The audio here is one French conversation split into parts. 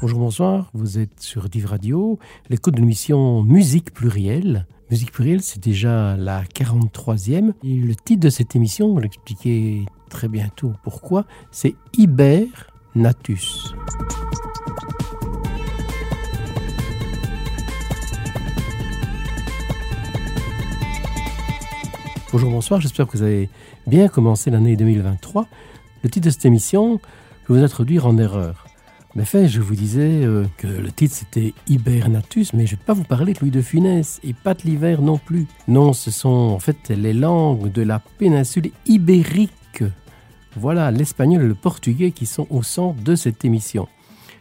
Bonjour, bonsoir, vous êtes sur Div Radio, l'écoute de l'émission Musique plurielle. Musique plurielle, c'est déjà la 43e. Et le titre de cette émission, on va l'expliquer très bientôt pourquoi, c'est Iber Natus. Bonjour, bonsoir, j'espère que vous avez bien commencé l'année 2023. Le titre de cette émission peut vous introduire en erreur. En effet, je vous disais euh, que le titre c'était Hibernatus, mais je ne vais pas vous parler de Louis de Funès et pas de l'hiver non plus. Non, ce sont en fait les langues de la péninsule ibérique. Voilà, l'espagnol et le portugais qui sont au centre de cette émission.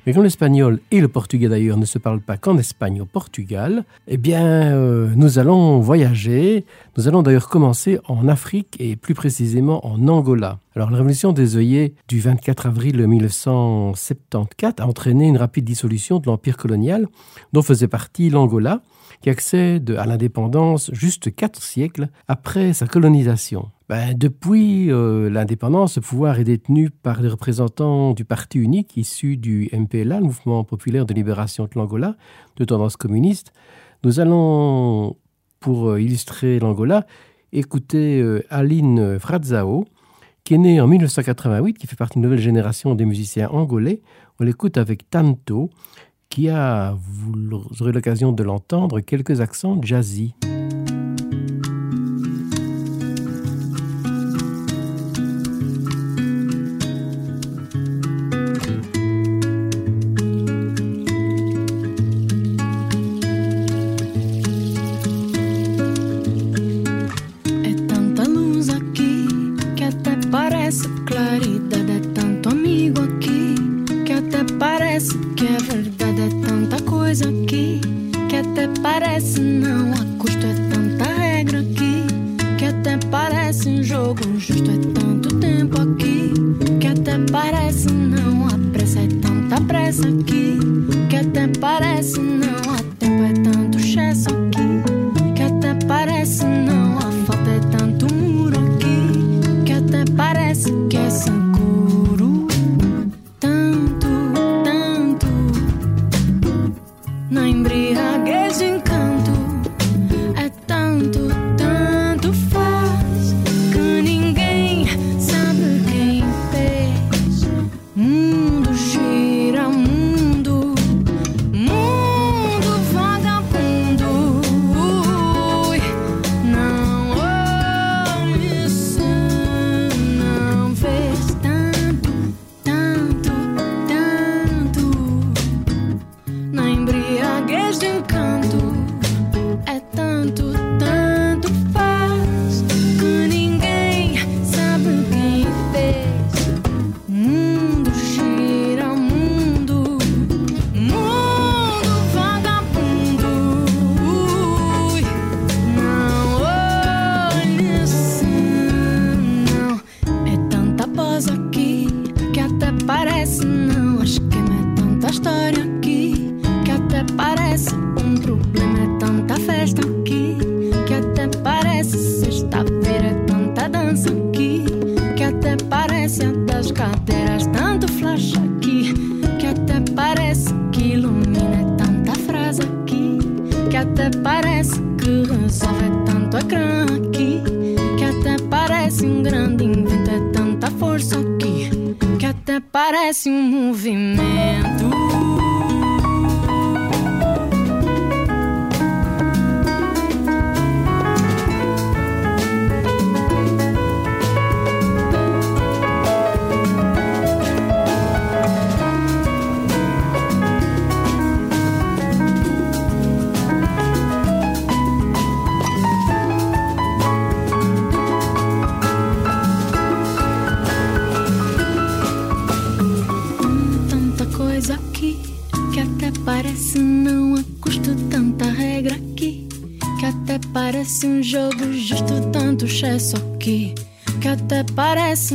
Mais comme l'espagnol et le portugais d'ailleurs ne se parlent pas qu'en Espagne au Portugal, eh bien, euh, nous allons voyager. Nous allons d'ailleurs commencer en Afrique et plus précisément en Angola. Alors, la révolution des œillets du 24 avril 1974 a entraîné une rapide dissolution de l'empire colonial dont faisait partie l'Angola, qui accède à l'indépendance juste quatre siècles après sa colonisation. Ben, depuis euh, l'indépendance, le pouvoir est détenu par des représentants du parti unique issu du MPLA, le Mouvement populaire de libération de l'Angola, de tendance communiste. Nous allons, pour euh, illustrer l'Angola, écouter euh, Aline Frazao, qui est née en 1988, qui fait partie d'une nouvelle génération des musiciens angolais. On l'écoute avec Tanto, qui a, vous aurez l'occasion de l'entendre, quelques accents jazzy. parece um movimento. parece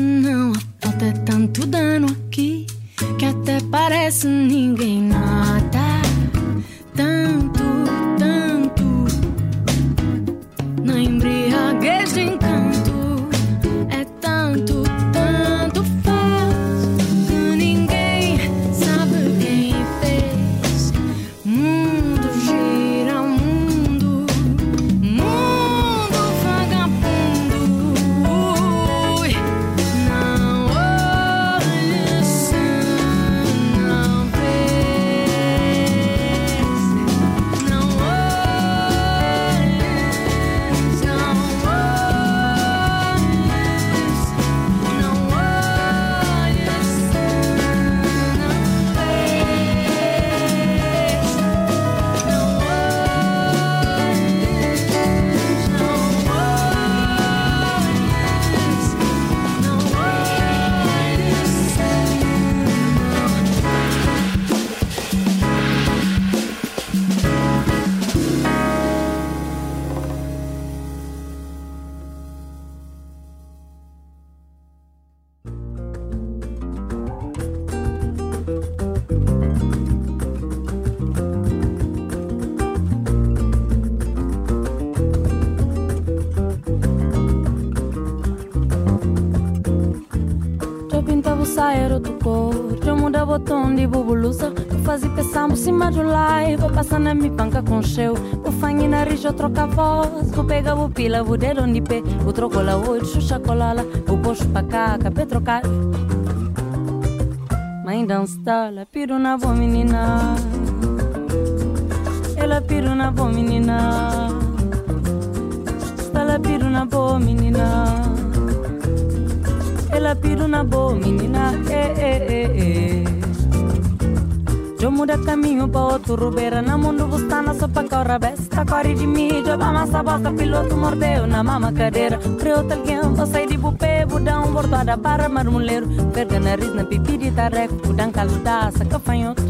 massa bosta Piloto mordeu na mama cadeira. Criou alguém, vou sair de bupê Budão, bordoada para marmoleiro. Verga nariz na pipi de tareco Budão caludaça, cafanhoto.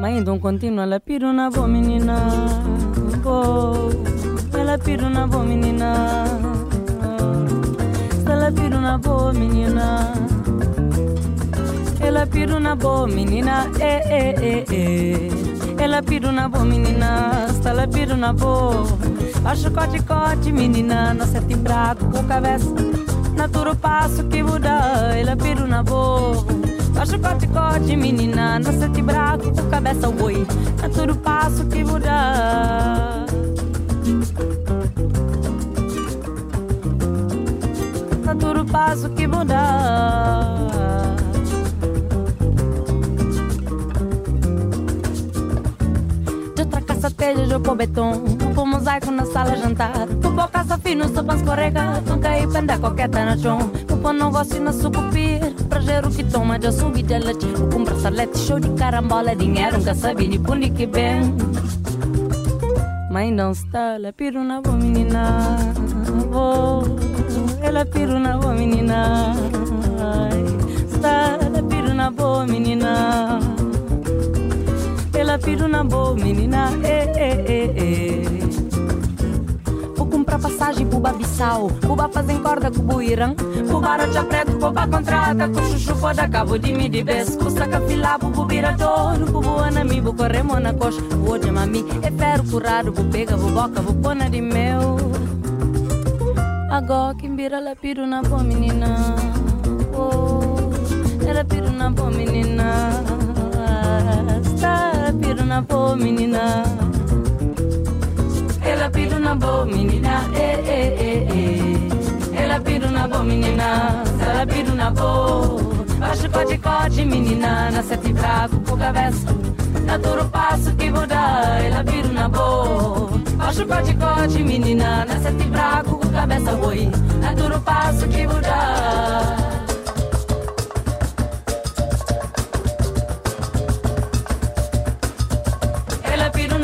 Mãe de um contínuo, ela piro na boa menina. Oh, Ela piro na boa menina. Ela pira na boa menina. Ela pira na boa menina, eh, eh, eh, eh. Ela pira na boa menina, tiro na boa. Baixo cote-cote, menina, nossa é braco com cabeça Natura o passo que muda, ele é piro na boa. Baixo cote-cote, menina, nossa é braco com cabeça oi. Natura o passo que muda. Natura o passo que muda. De pôr beton, pôr mosaico na sala jantar. Vou pôr caça fino, sopa escorrega, não cair penda coqueta na chão. Vou pôr negócio na sucupir, pra gerar o que toma, já subi de leite. Vou comprar salete, show de carambola, dinheiro, nunca sabe de pundi que bem. Mãe não está, lá piro na boa menina, vou ela piro na boa menina. Está ela piro na boa menina. Ela piro na boa menina. Eh, eh, eh. Vou comprar passagem pro Babissal. Buba fazem corda com o Buirão. Bubara já preto, buba contrata. Com chuchu pode cabo de me de bes. Custa capilá, bubu virador. Bubu anami, bu corremo na coxa. Bu de mami, é ferro curado. Bu pega, bu boca, bu pona de meu. Agora que vira ela piro na boa menina oh, Ela piro na boa menina Está piro na boa menina. Ela piro na boa menina. Eh, eh, eh, eh. Ela piro na boa menina. Ela piro na boa. Baixo cote cote menina. Na sete bravo com cabeça. Na duro passo que muda Ela piro na boa. Baixo cote cote menina. Na sete bravo cabeça boi, é duro passo que mudar. Ela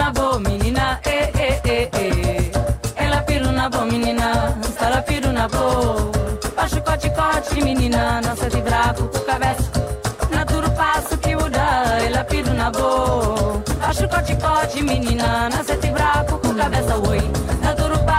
piro na boa menina, eh, eh, eh, eh. Ela piro na boa menina, ela piro na boa. Baixo cote, cote, menina, não de bravo com cabeça. Na duro passo que mudar, ela piro na boa. Baixo cote, cote, menina, não de bravo com cabeça, oi. Na duro passo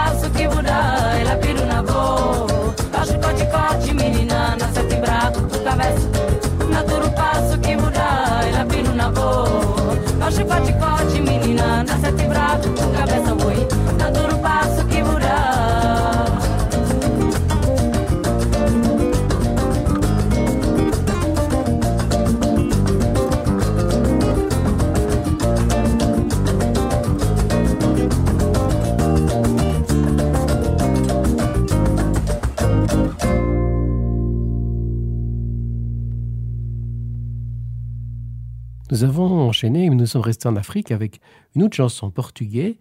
Nous avons enchaîné, nous sommes restés en Afrique avec une autre chanson portugaise,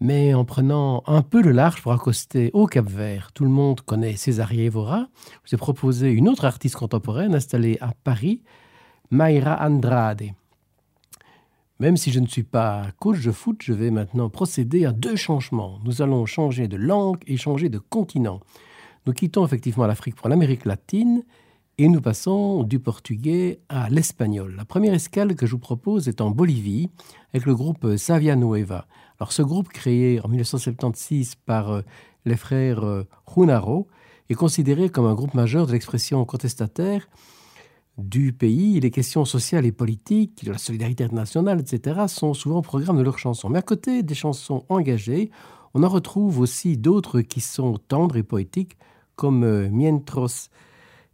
mais en prenant un peu le large pour accoster au Cap Vert. Tout le monde connaît Césarie Evora. Je vous ai proposé une autre artiste contemporaine installée à Paris, Mayra Andrade. Même si je ne suis pas coach de foot, je vais maintenant procéder à deux changements. Nous allons changer de langue et changer de continent. Nous quittons effectivement l'Afrique pour l'Amérique latine et nous passons du portugais à l'espagnol. La première escale que je vous propose est en Bolivie, avec le groupe Savia Nueva. Alors ce groupe créé en 1976 par euh, les frères euh, Junaro est considéré comme un groupe majeur de l'expression contestataire du pays. Les questions sociales et politiques, de la solidarité internationale, etc., sont souvent au programme de leurs chansons. Mais à côté des chansons engagées, on en retrouve aussi d'autres qui sont tendres et poétiques, comme euh, Mientros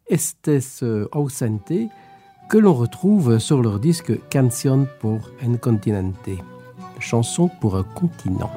Estes Ausente que l'on retrouve sur leur disque Canción por un continente, chanson pour un continent.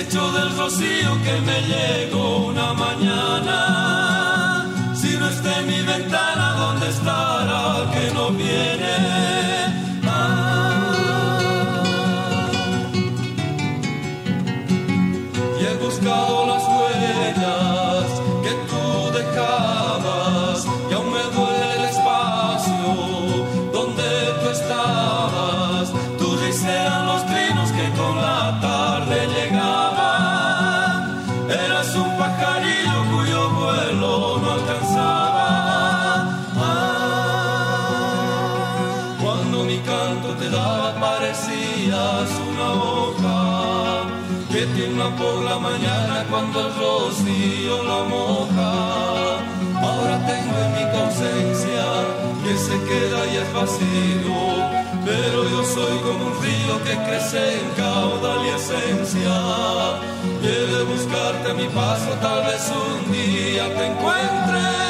Hecho del rocío que me llegó una mañana. Si no está en mi ventana, cuando el rocío lo moja. Ahora tengo en mi conciencia que se queda y es vacío. Pero yo soy como un río que crece en caudal y esencia. Quiere buscarte a mi paso, tal vez un día te encuentre.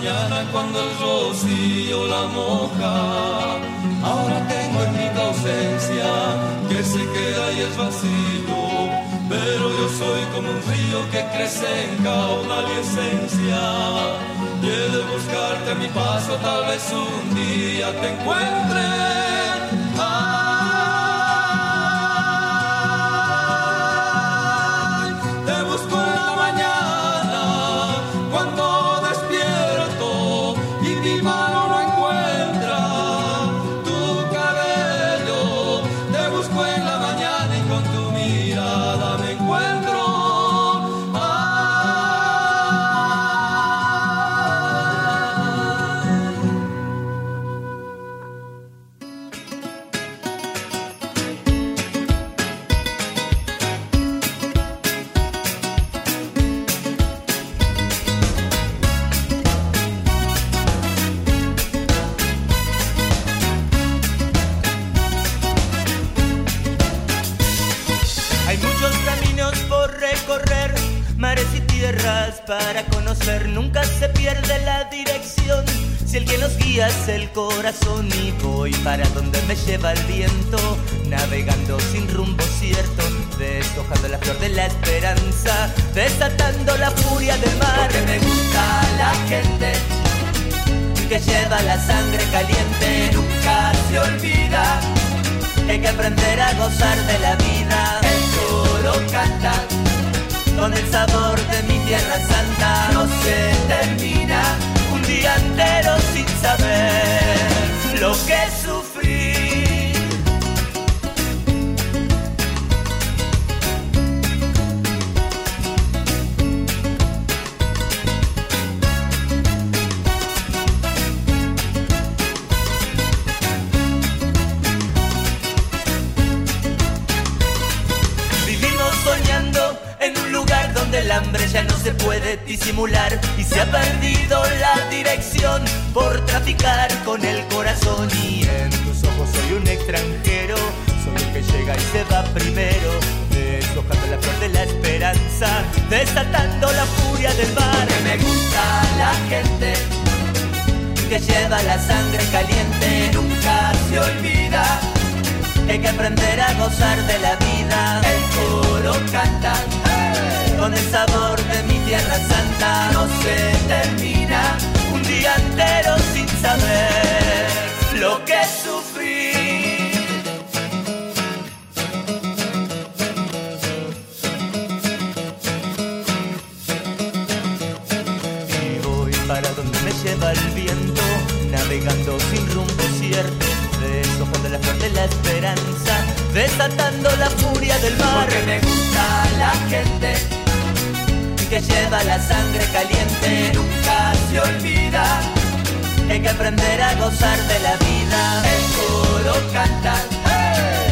Mañana cuando el rocío la moja. Ahora tengo en mi ausencia que se queda y es vacío. Pero yo soy como un río que crece en caudal y esencia. Y de buscarte a mi paso, tal vez un día te encuentre. El corazón y voy para donde me lleva el viento, navegando sin rumbo cierto, deshojando la flor de la esperanza, desatando la furia del mar. Porque me gusta la gente que lleva la sangre caliente, nunca se olvida que hay que aprender a gozar de la vida. El coro canta con el sabor de mi tierra santa. No se termina día entero sin saber lo que sufrí. Ya no se puede disimular y se ha perdido la dirección por traficar con el corazón y en tus ojos soy un extranjero, soy el que llega y se va primero. De deshojando la flor de la esperanza, desatando la furia del mar. Me gusta la gente que lleva la sangre caliente, nunca se olvida que hay que aprender a gozar de la vida. El coro canta con el sabor de mi tierra santa, no se termina un día entero sin saber lo que sufrí. Y voy para donde me lleva el viento, navegando sin rumbo cierto, deshojando la flor de la esperanza, desatando la furia del mar. Porque me gusta la gente que lleva la sangre caliente, nunca se olvida. Hay que aprender a gozar de la vida. El coro canta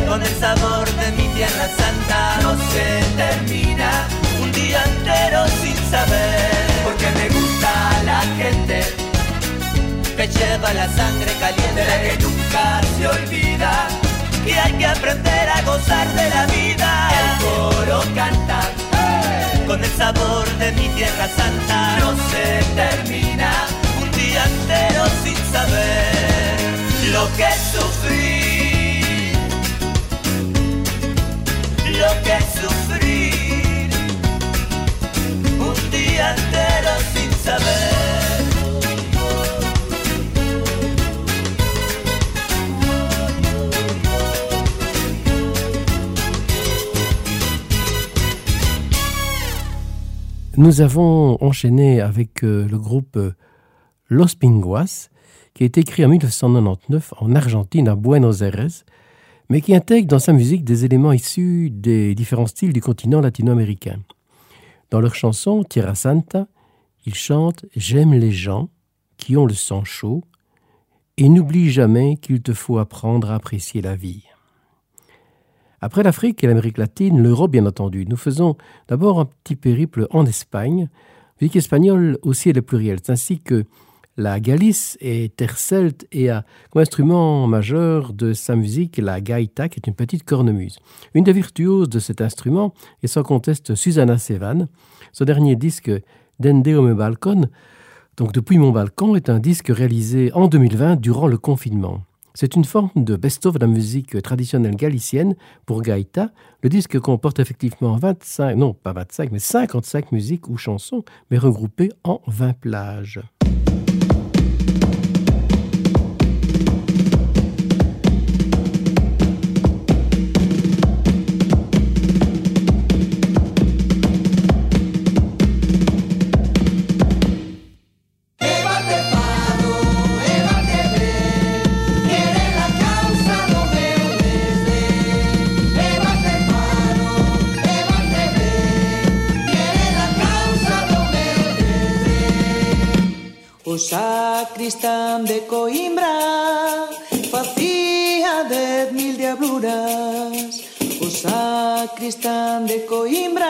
con el sabor de mi tierra santa, no se termina. Un día entero sin saber, porque me gusta la gente que lleva la sangre caliente, la que nunca se olvida. Que hay que aprender a gozar de la vida. El coro canta con el sabor de mi tierra santa. No se termina un día entero sin saber lo que sufrí, lo que sufrí, un día entero sin saber. Nous avons enchaîné avec euh, le groupe euh, Los Pinguas, qui a été écrit en 1999 en Argentine, à Buenos Aires, mais qui intègre dans sa musique des éléments issus des différents styles du continent latino-américain. Dans leur chanson Tierra Santa, ils chantent J'aime les gens qui ont le sang chaud et n'oublie jamais qu'il te faut apprendre à apprécier la vie. Après l'Afrique et l'Amérique latine, l'Europe bien entendu, nous faisons d'abord un petit périple en Espagne. Musique espagnole aussi est le pluriel, ainsi que la Galice est terre celte et a comme instrument majeur de sa musique la gaita, qui est une petite cornemuse. Une des virtuoses de cet instrument est sans conteste Susanna Sevan. Son dernier disque, Dende me balcon, donc depuis mon balcon, est un disque réalisé en 2020 durant le confinement. C'est une forme de best-of de la musique traditionnelle galicienne pour Gaïta. Le disque comporte effectivement 25, non pas 25, mais 55 musiques ou chansons, mais regroupées en 20 plages. Paquistán de Coimbra facía dez mil diabluras. O sacristán de Coimbra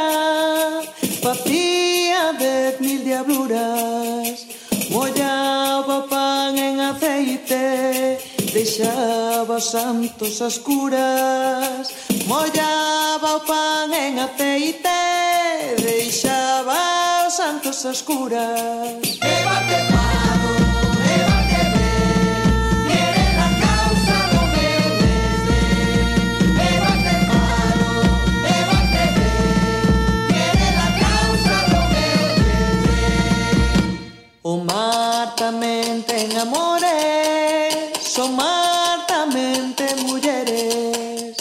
facía dez mil diabluras. Mollaba pan en aceite, deixaba santos as curas. Mollaba o pan en aceite, deixaba santos as curas. E bate. Santamente enamoré, son martamente mujeres.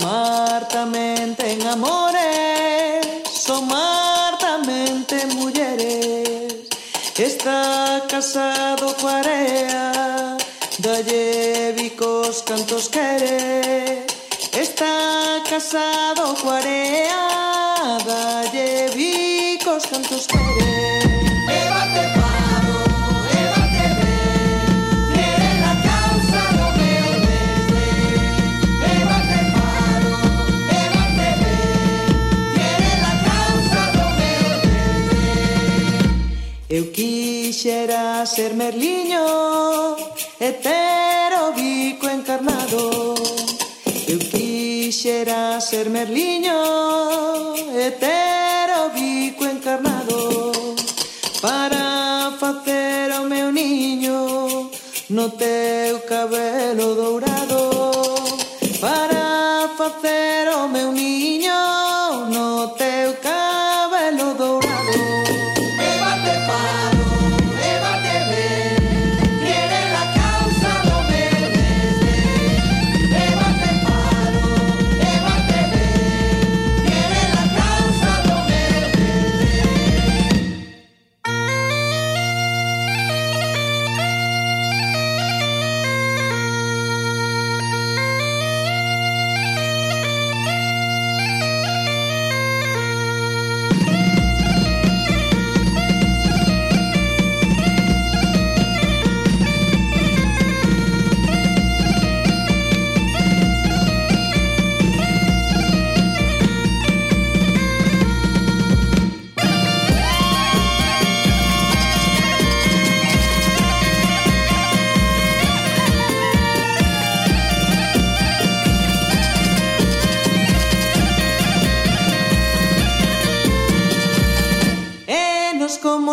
Martamente enamoré, son martamente mujeres. Está casado cuarea, dalle vicos cantos quere. Está casado cuarea, dalle vicos cantos quere. Eu quixera ser merliño e ter o bico encarnado. Eu quixera ser merliño e ter o bico encarnado. Para facer o meu niño no teu cabelo dourado. Para facer o meu niño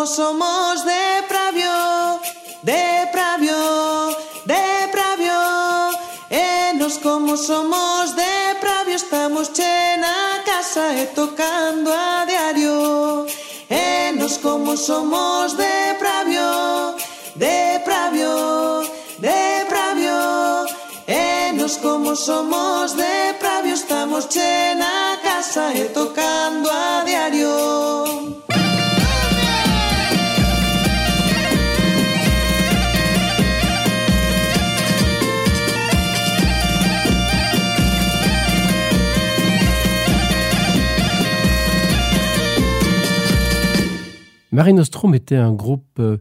como somos de pravio, de pravio, de pravio. E nos como somos de pravio estamos che na casa e tocando a diario. E nos como somos de pravio, de pravio, de pravio. E nos como somos de pravio estamos che na casa e tocando a diario. Marie Nostrum était un groupe euh,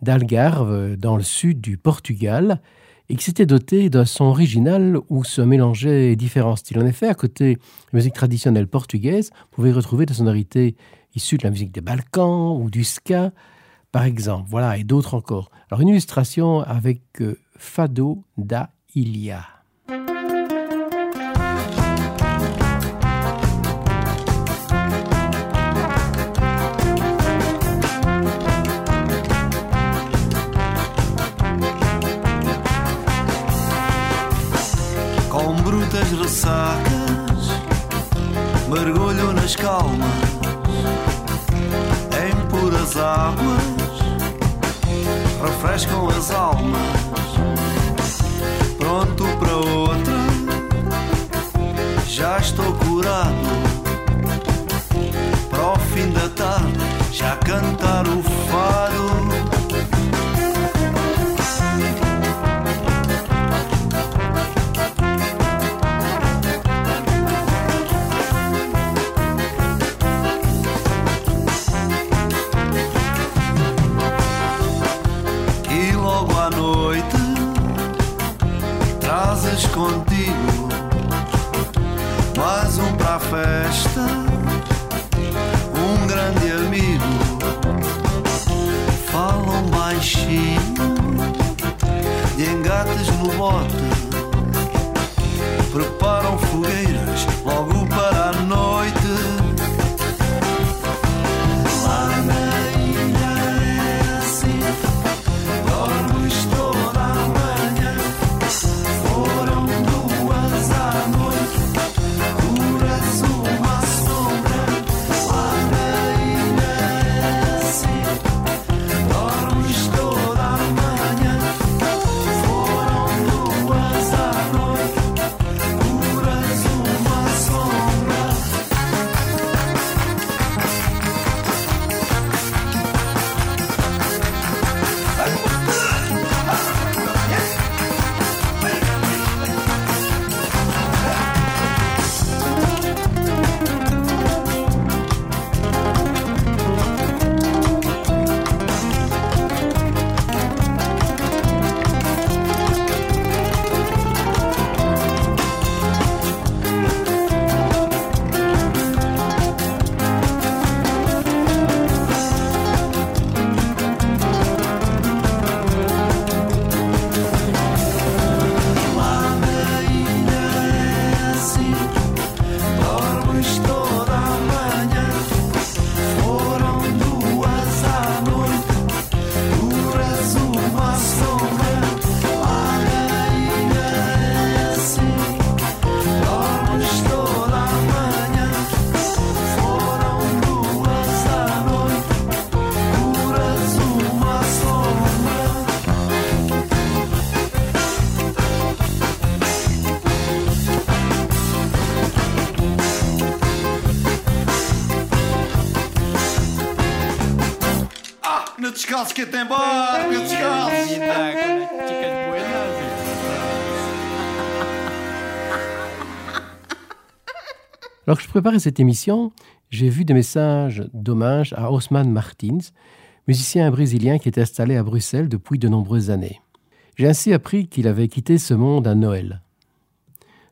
d'Algarve, dans le sud du Portugal, et qui s'était doté d'un son original où se mélangeaient différents styles. En effet, à côté de la musique traditionnelle portugaise, vous pouvez retrouver des sonorités issues de la musique des Balkans ou du ska, par exemple. Voilà, et d'autres encore. Alors, une illustration avec euh, Fado da Ilha. Brutas ressacas, mergulho nas calmas, em puras águas, refrescam as almas. Pronto para outra, já estou curado. Para o fim da tarde, já cantar o Alors que je préparais cette émission, j'ai vu des messages d'hommage à Osman Martins, musicien brésilien qui était installé à Bruxelles depuis de nombreuses années. J'ai ainsi appris qu'il avait quitté ce monde à Noël.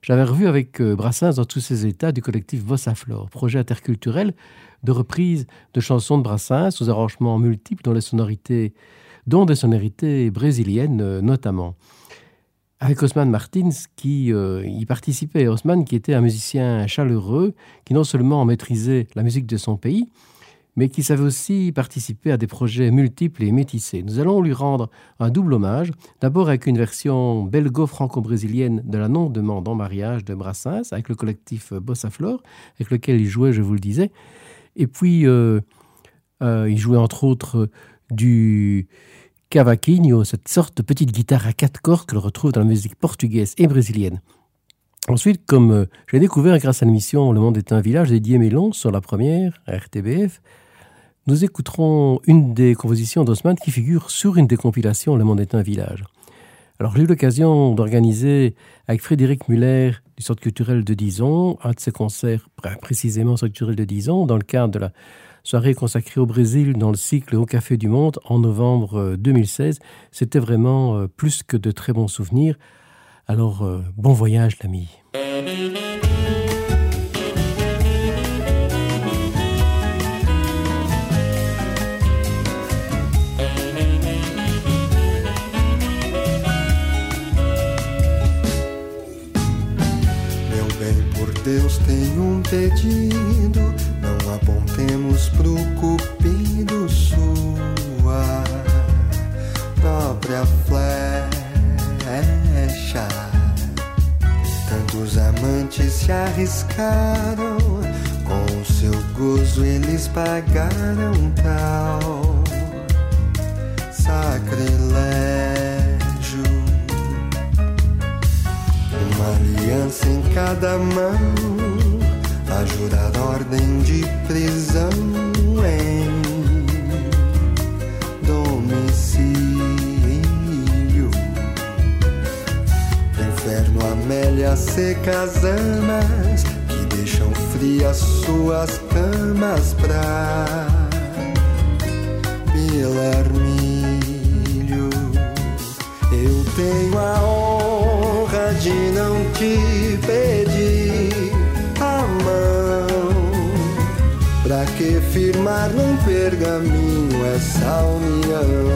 J'avais revu avec euh, Brassens dans tous ses états du collectif Bossa Flore, projet interculturel de reprise de chansons de Brassens aux arrangements multiples dont les sonorités, dont des sonorités brésiliennes euh, notamment. Avec Osman Martins qui euh, y participait, Osman qui était un musicien chaleureux, qui non seulement maîtrisait la musique de son pays, mais qui savait aussi participer à des projets multiples et métissés. Nous allons lui rendre un double hommage, d'abord avec une version belgo-franco-brésilienne de la non-demande en mariage de Brassens, avec le collectif Bossa Flor, avec lequel il jouait, je vous le disais, et puis euh, euh, il jouait entre autres du cavaquinho, cette sorte de petite guitare à quatre cordes que l'on retrouve dans la musique portugaise et brésilienne. Ensuite, comme euh, j'ai découvert grâce à l'émission Le Monde est un village dédié Mélon sur la première, RTBF, nous écouterons une des compositions d'Osman qui figure sur une des compilations Le Monde est un village. Alors j'ai eu l'occasion d'organiser avec Frédéric Muller du Centre culturel de Dison un de ses concerts, précisément au Centre culturel de Dison, dans le cadre de la soirée consacrée au Brésil dans le cycle Au Café du Monde en novembre 2016. Euh, C'était vraiment euh, plus que de très bons souvenirs. Alors euh, bon voyage l'ami. Deus tem um pedido, não apontemos pro cupido sua própria flecha. Tantos amantes se arriscaram, com o seu gozo eles pagaram tal sacrilégio. Aliança em cada mão, a jurar ordem de prisão em domicílio. Inferno, Amélia, secas amas que deixam frias suas camas pra Pilarmilho. Eu tenho a honra de não te pedir a mão. Pra que firmar num pergaminho essa união?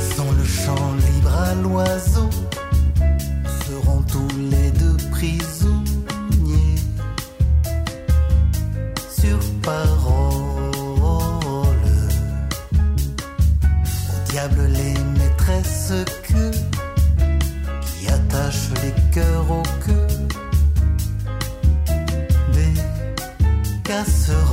Sans le champ libre à l'oiseau, seront tous les deux prisonniers sur parole. Au diable les maîtresses cassera.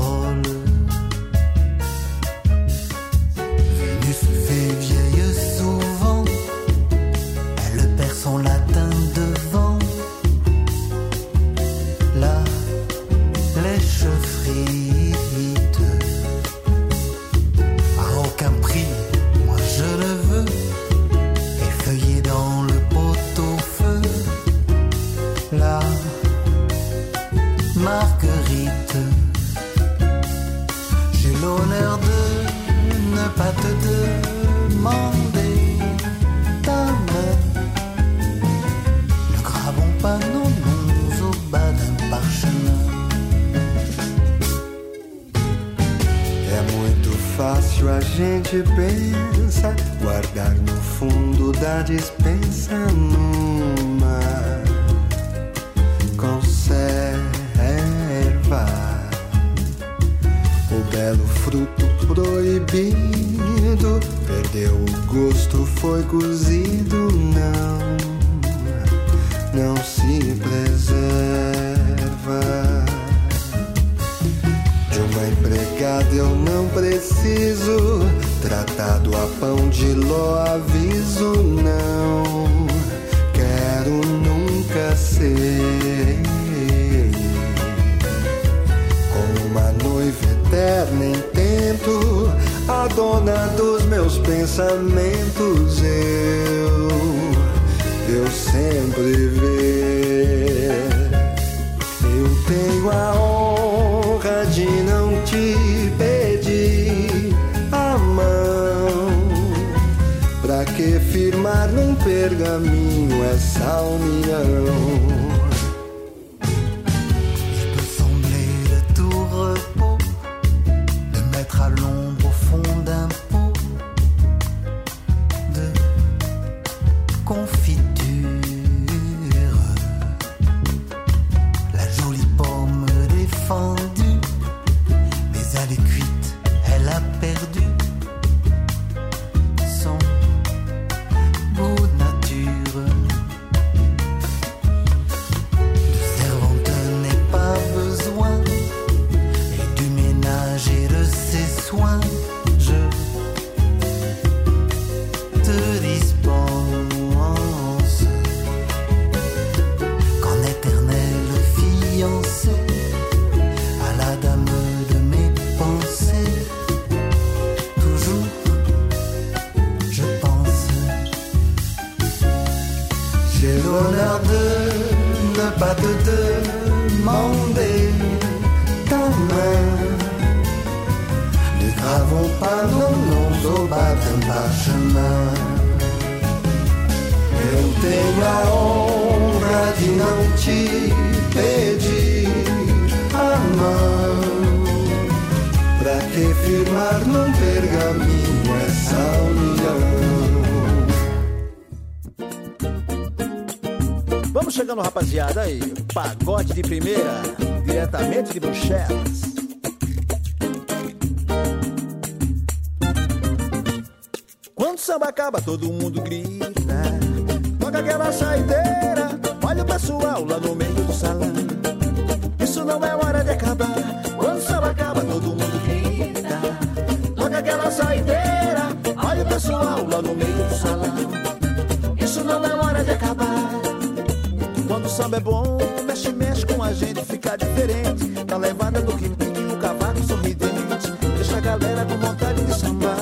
samba é bom, mexe, mexe com a gente, fica diferente. Na levada do ritmo o cavaco sorridente, deixa a galera com vontade de sambar.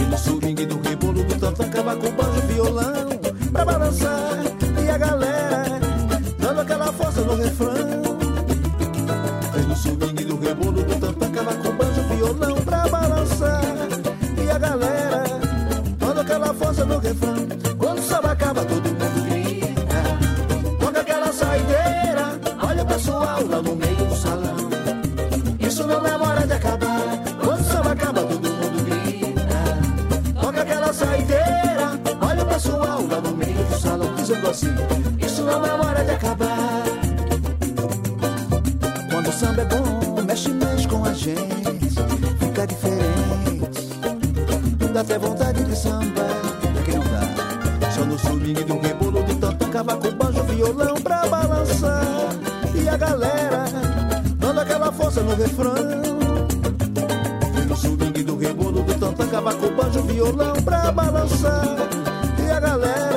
E no swing do rebolo do tantã, cavaco, banjo, violão, pra balançar. E a galera dando aquela força no refrão. Isso não é hora de acabar. Quando o samba é bom, mexe mais com a gente. Fica diferente. Dá até vontade de samba. É pra quem não dá? Só no swing do rebolo de tanto cavaco, banjo, violão pra balançar. E a galera dando aquela força no refrão. No swing do rebolo do tanto cavaco, banjo, violão pra balançar. E a galera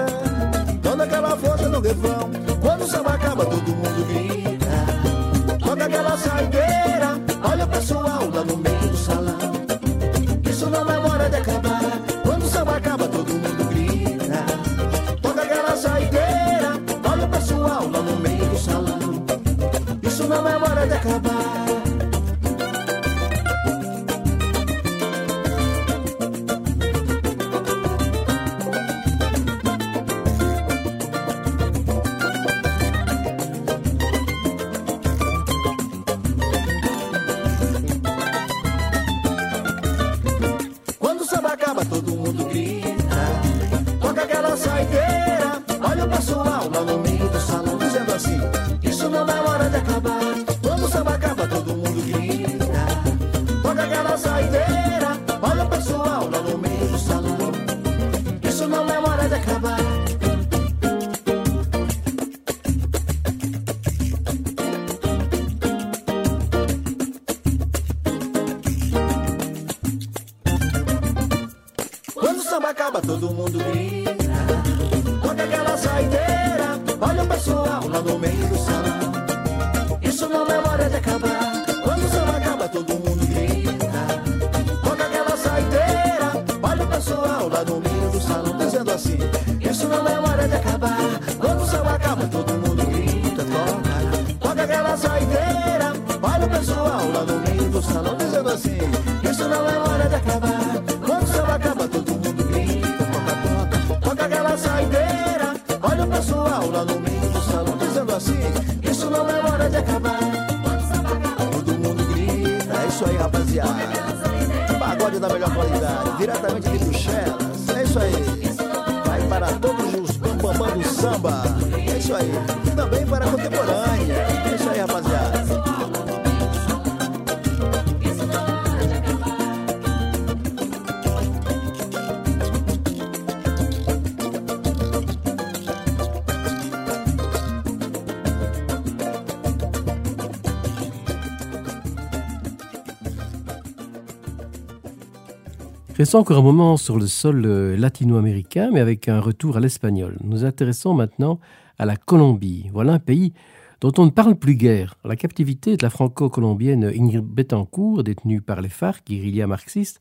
Restons encore un moment sur le sol euh, latino-américain, mais avec un retour à l'espagnol. Nous intéressons maintenant à la Colombie. Voilà un pays dont on ne parle plus guère. La captivité de la franco-colombienne Ingrid Betancourt, détenue par les FARC, guérilla marxiste,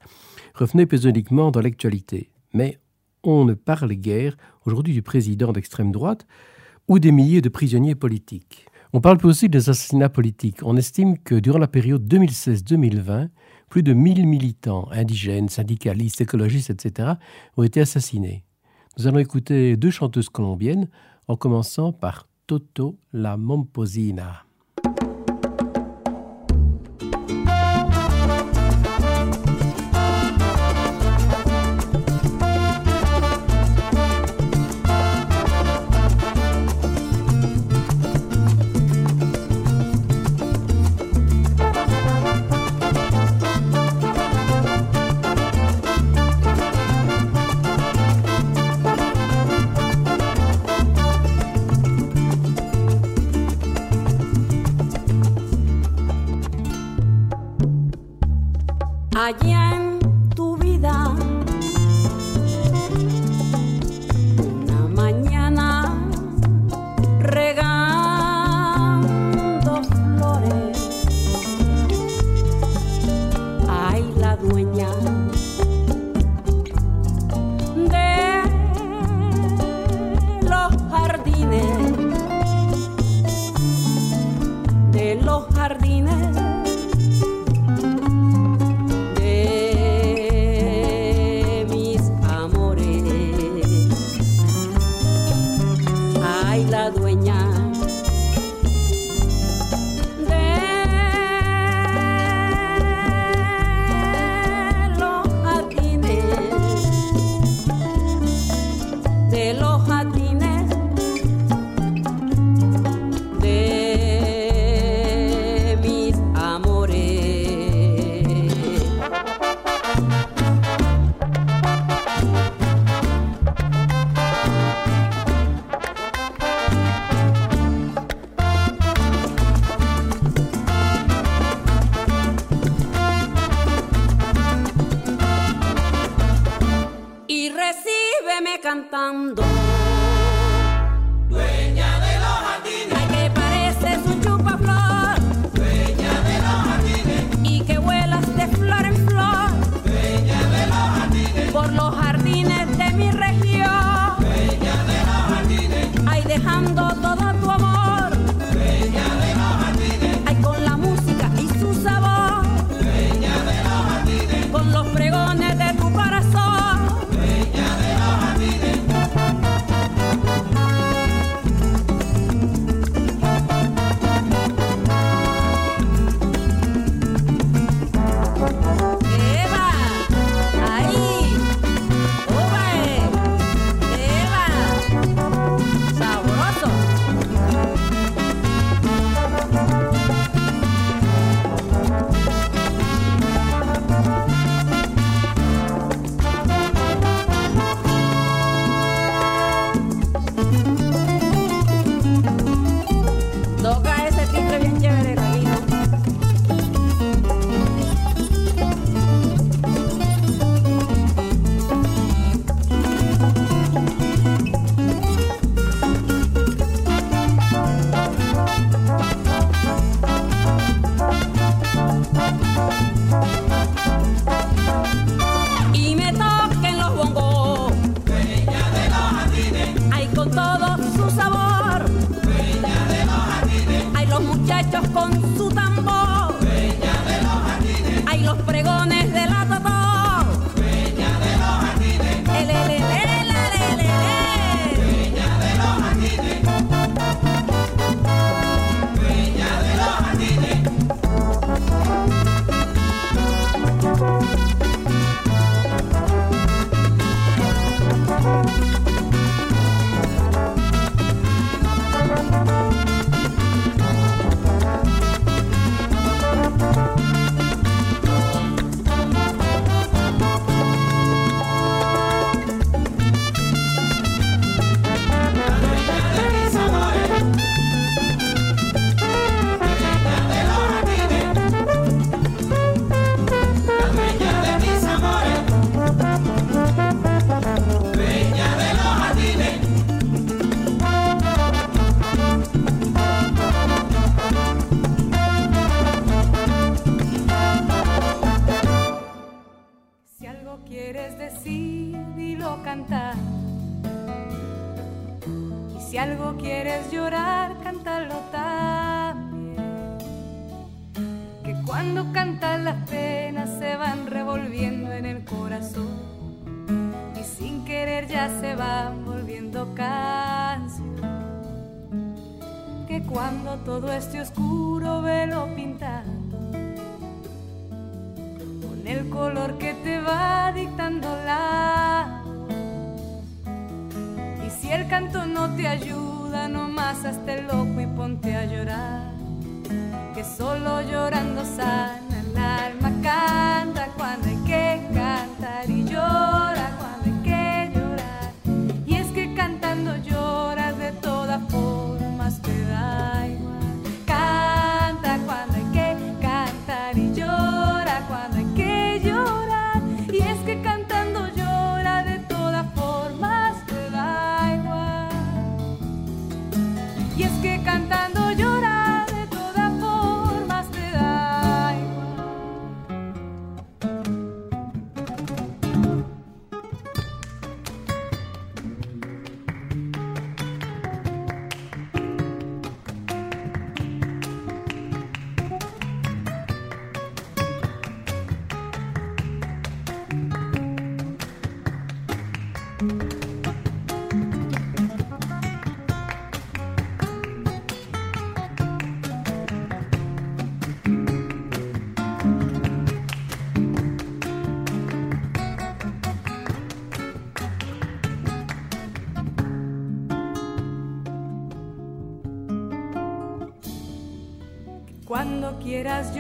revenait épisodiquement dans l'actualité. Mais on ne parle guère aujourd'hui du président d'extrême droite ou des milliers de prisonniers politiques. On parle plus aussi des assassinats politiques. On estime que durant la période 2016-2020, plus de 1000 militants indigènes, syndicalistes, écologistes, etc., ont été assassinés. Nous allons écouter deux chanteuses colombiennes, en commençant par Toto la Momposina. allá. as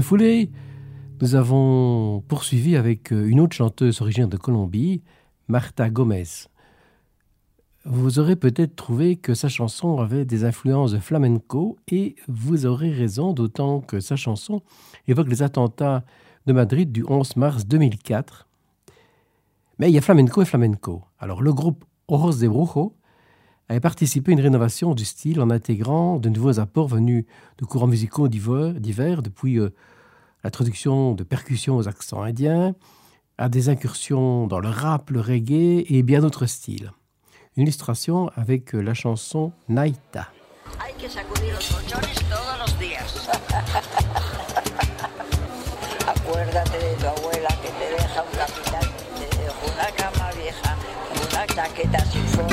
la foulée, nous avons poursuivi avec euh, une autre chanteuse originaire de Colombie, Marta Gomez. Vous aurez peut-être trouvé que sa chanson avait des influences de flamenco et vous aurez raison, d'autant que sa chanson évoque les attentats de Madrid du 11 mars 2004. Mais il y a flamenco et flamenco. Alors le groupe Oros de Brujo avait participé à une rénovation du style en intégrant de nouveaux apports venus de courants musicaux divers, depuis euh, la traduction de percussions aux accents indiens, à des incursions dans le rap, le reggae et bien d'autres styles. Une illustration avec euh, la chanson Naita.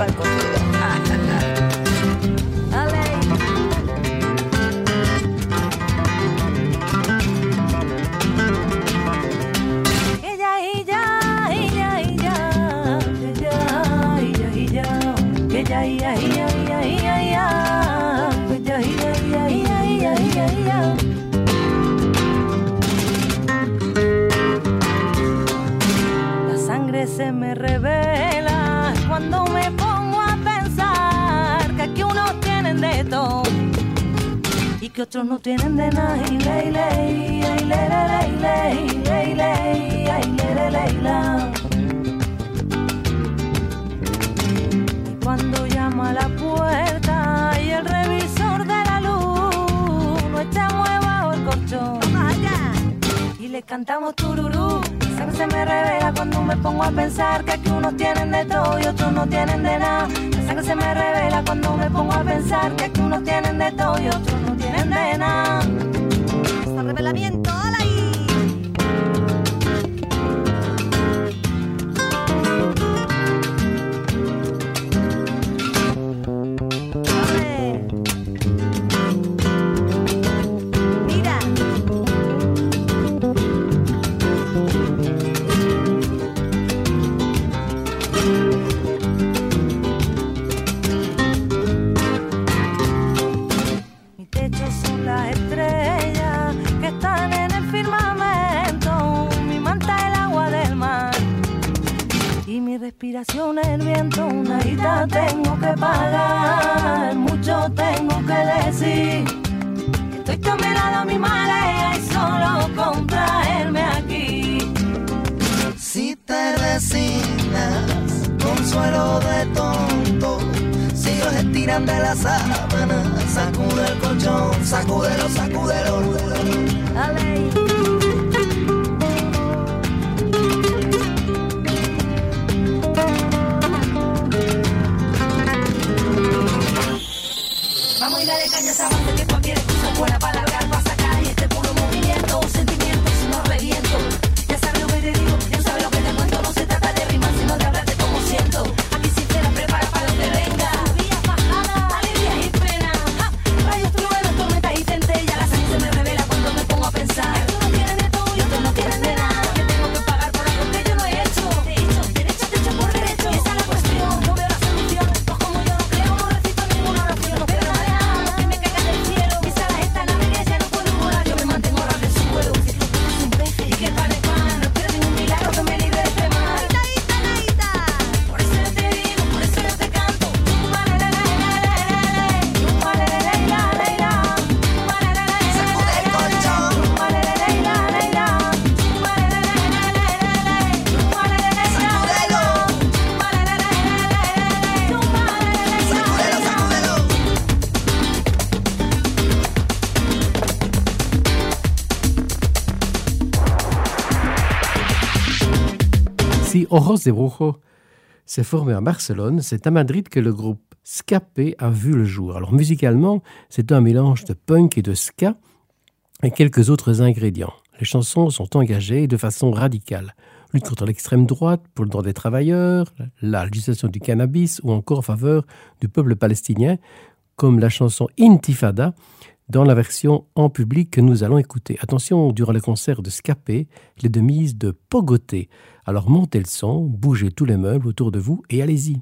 papa cocida. Ah, ah, ah. Ale. Ella, ella, ella, ella, ella, ella, ella, ella, ella, ella, ella, ella. se me revela. Todo y que otros no tienen de nada. Y ley, ley, ay, ley, ley, ley, ley, ley, ay, ley, ley, la. Y cuando llama a la puerta y el revisor de la luz no está bajo el colchón. Y le cantamos tururú. Se me revela cuando me pongo a pensar que aquí unos tienen de todo y otros no tienen de nada. Sangre se me revela cuando me pongo a pensar que aquí unos tienen de todo y otros no tienen de nada. Las estrellas que están en el firmamento. Mi manta el agua del mar. Y mi respiración es el viento. Una guita tengo que pagar. Mucho tengo que decir. Estoy caminando mi malea y solo con traerme aquí. Si te resignas, consuelo de tonto. Ellos estiran de la sábana, sacude el colchón, sacúdelo, sacúdelo. Dale. Si Ojos de Brujo s'est formé à Barcelone, c'est à Madrid que le groupe Scapé a vu le jour. Alors musicalement, c'est un mélange de punk et de ska et quelques autres ingrédients. Les chansons sont engagées de façon radicale. Lutte contre l'extrême droite, pour le droit des travailleurs, la législation du cannabis ou encore en faveur du peuple palestinien, comme la chanson Intifada dans la version en public que nous allons écouter. Attention, durant le concert de Scapé, il est de mise de. Alors montez le son, bougez tous les meubles autour de vous et allez-y.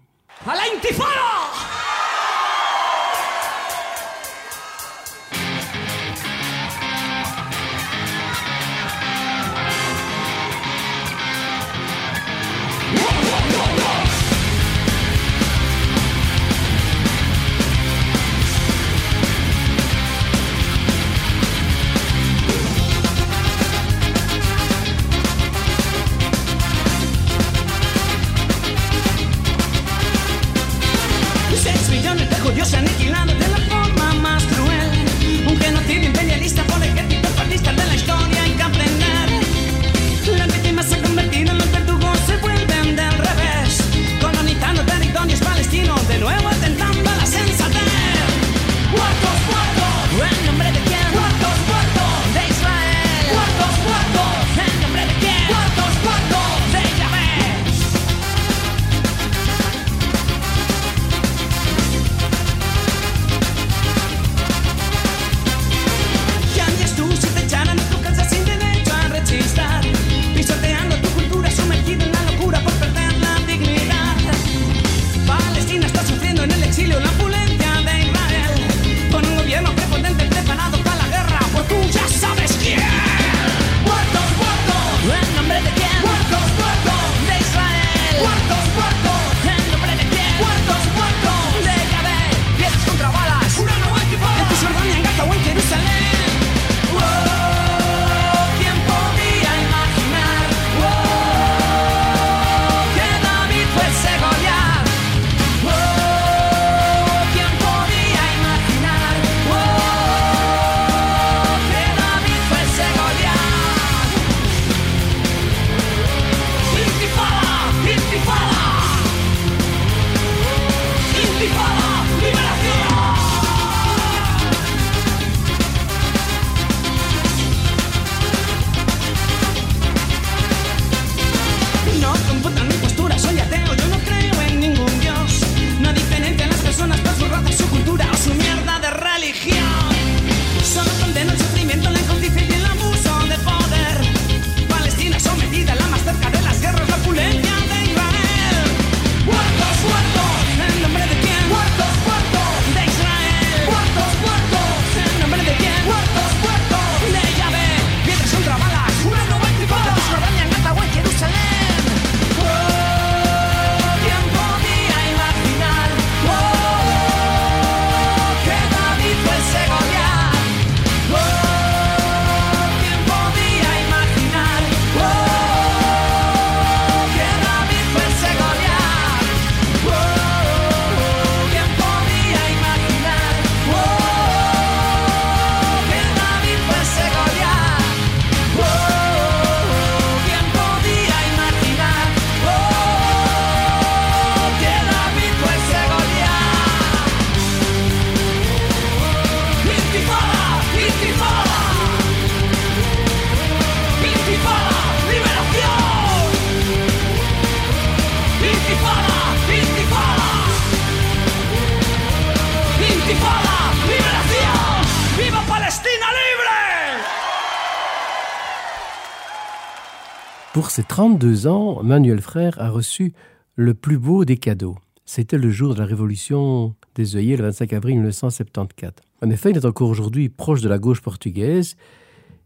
Ses 32 ans, Manuel Frère a reçu le plus beau des cadeaux. C'était le jour de la révolution des œillets, le 25 avril 1974. En effet, il est encore aujourd'hui proche de la gauche portugaise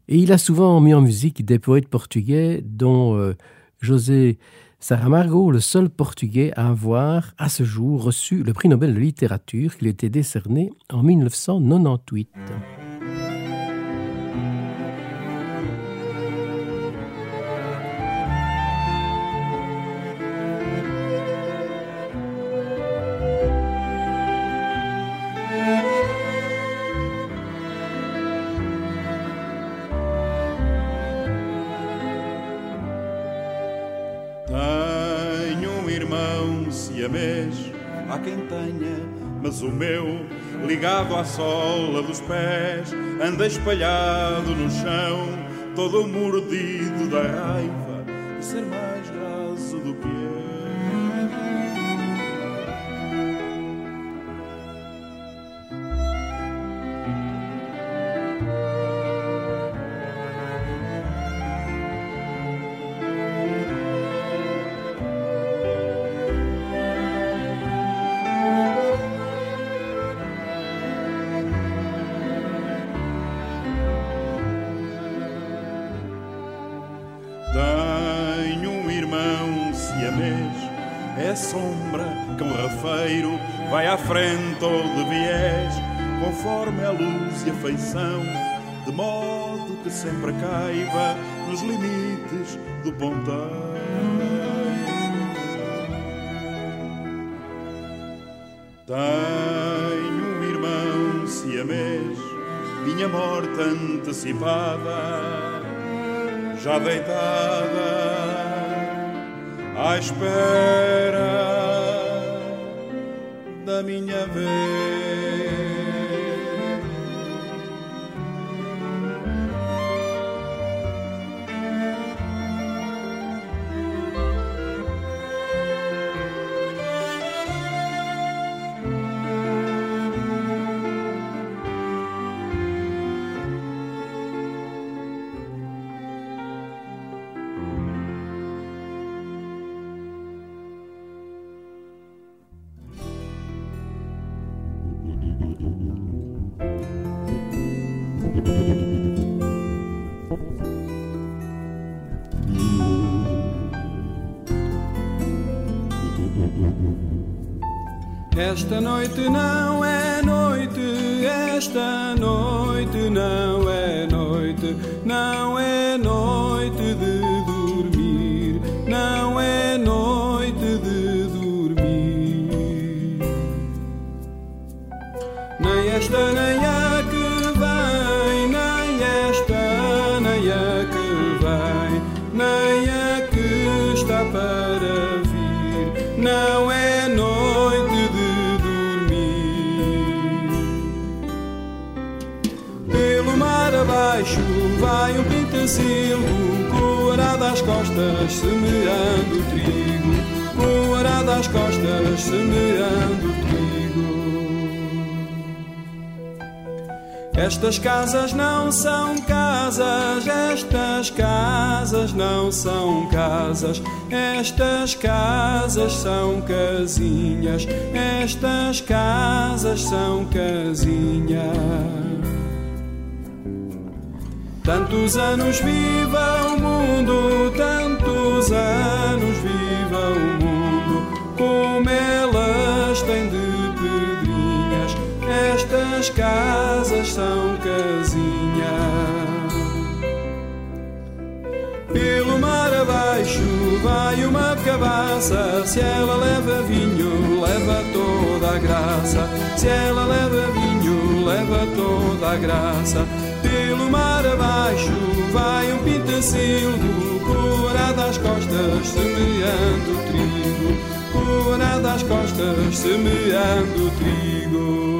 et il a souvent mis en musique des poètes portugais dont euh, José Saramago, le seul portugais à avoir, à ce jour, reçu le prix Nobel de littérature qui lui était décerné en 1998. Quem tenha, mas o meu, ligado à sola dos pés, anda espalhado no chão, todo mordido da raiva de ser mais frente ou de viés, conforme a luz e a feição, de modo que sempre caiba nos limites do ponteiro. Tenho um irmão siamês, minha morte antecipada, já deitada à espera da minha vez. Esta noite não pintacilgo com arado às costas semeando trigo. Com arado às costas semeando trigo. Estas casas não são casas, estas casas não são casas, estas casas são casinhas, estas casas são casinhas. Tantos anos viva o mundo, tantos anos viva o mundo, como elas têm de pedrinhas, estas casas são casinhas. Pelo mar abaixo vai uma cabaça, se ela leva vinho, leva toda a graça, se ela leva vinho, leva toda a graça pelo mar abaixo vai um pintacilgo Corado às costas semeando trigo Corado às costas semeando trigo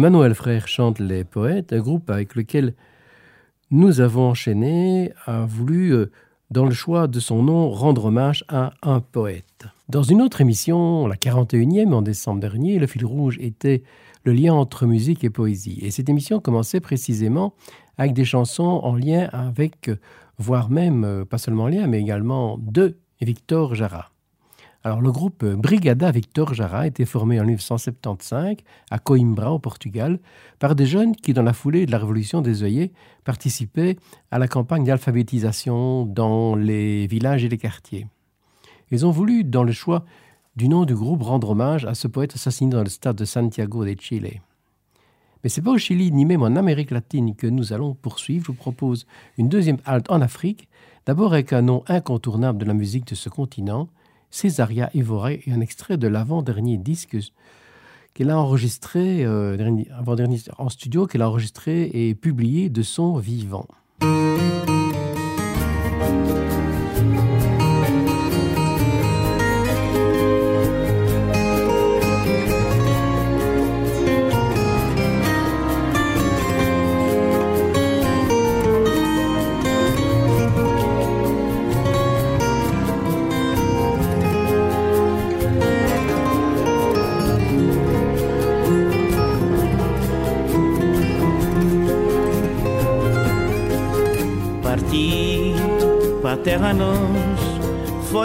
leva... Si Manuel Frère chante Les Poètes, un groupe avec lequel nous avons enchaîné a voulu, euh, dans le choix de son nom, rendre hommage à un poète. Dans une autre émission, la 41e en décembre dernier, le fil rouge était le lien entre musique et poésie. Et cette émission commençait précisément avec des chansons en lien avec, euh, voire même, euh, pas seulement en lien, mais également de Victor Jara. Alors, le groupe Brigada Victor Jara était formé en 1975 à Coimbra, au Portugal, par des jeunes qui, dans la foulée de la Révolution des œillets, participaient à la campagne d'alphabétisation dans les villages et les quartiers. Ils ont voulu, dans le choix du nom du groupe, rendre hommage à ce poète assassiné dans le stade de Santiago de Chile. Mais c'est pas au Chili ni même en Amérique latine que nous allons poursuivre. Je vous propose une deuxième halte en Afrique, d'abord avec un nom incontournable de la musique de ce continent, Césaria Evora et un extrait de l'avant-dernier disque qu'elle a enregistré, euh, dernier, avant-dernier en studio, qu'elle a enregistré et publié de son vivant.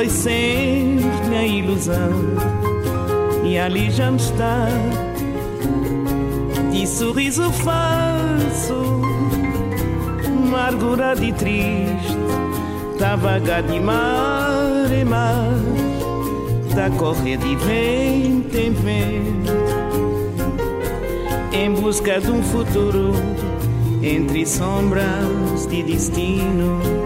Foi sempre a ilusão. E ali já me está. De sorriso falso, amargurado e triste, tá vagar de mar em mar, tá correr de vento em vento, em busca de um futuro entre sombras de destino.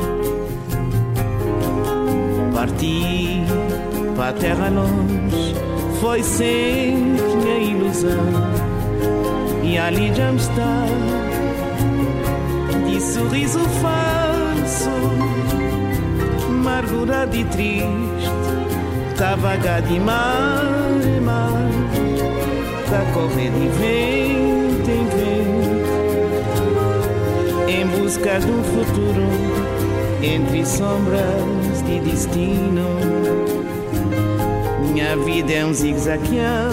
Partir para a terra longe foi sempre minha ilusão. E ali já me está de sorriso falso, amargurado e triste. Tá vagar de mar em mar, tá correr de vento em vento busca de um futuro entre sombras de destino. Minha vida é um zigue-zagueão,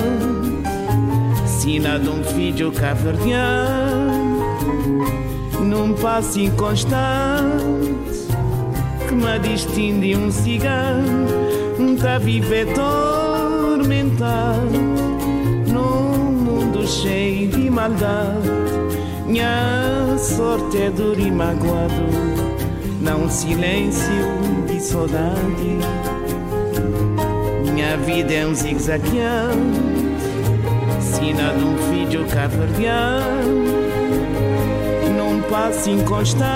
sina de um filho caverdiano, num passo inconstante que me distingue um cigano, tá viver tormentado num mundo cheio de maldade. Minha sorte é duro e magoado, não silêncio de saudade. Minha vida é um zigue-zagueão, sina de um filho caverdiano, num passo inconstante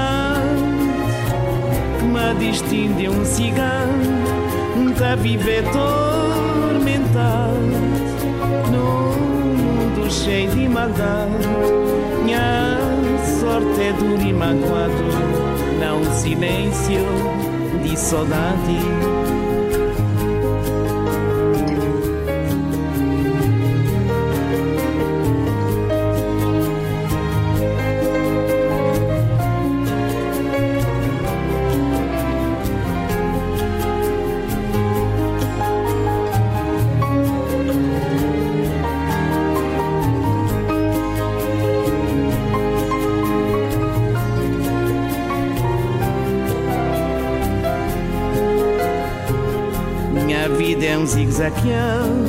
que me distingue um cigano, tá viver tormentado num mundo cheio de maldade. Minha sorte é duro e magoado, não silêncio de saudade. É zigue-zagueão,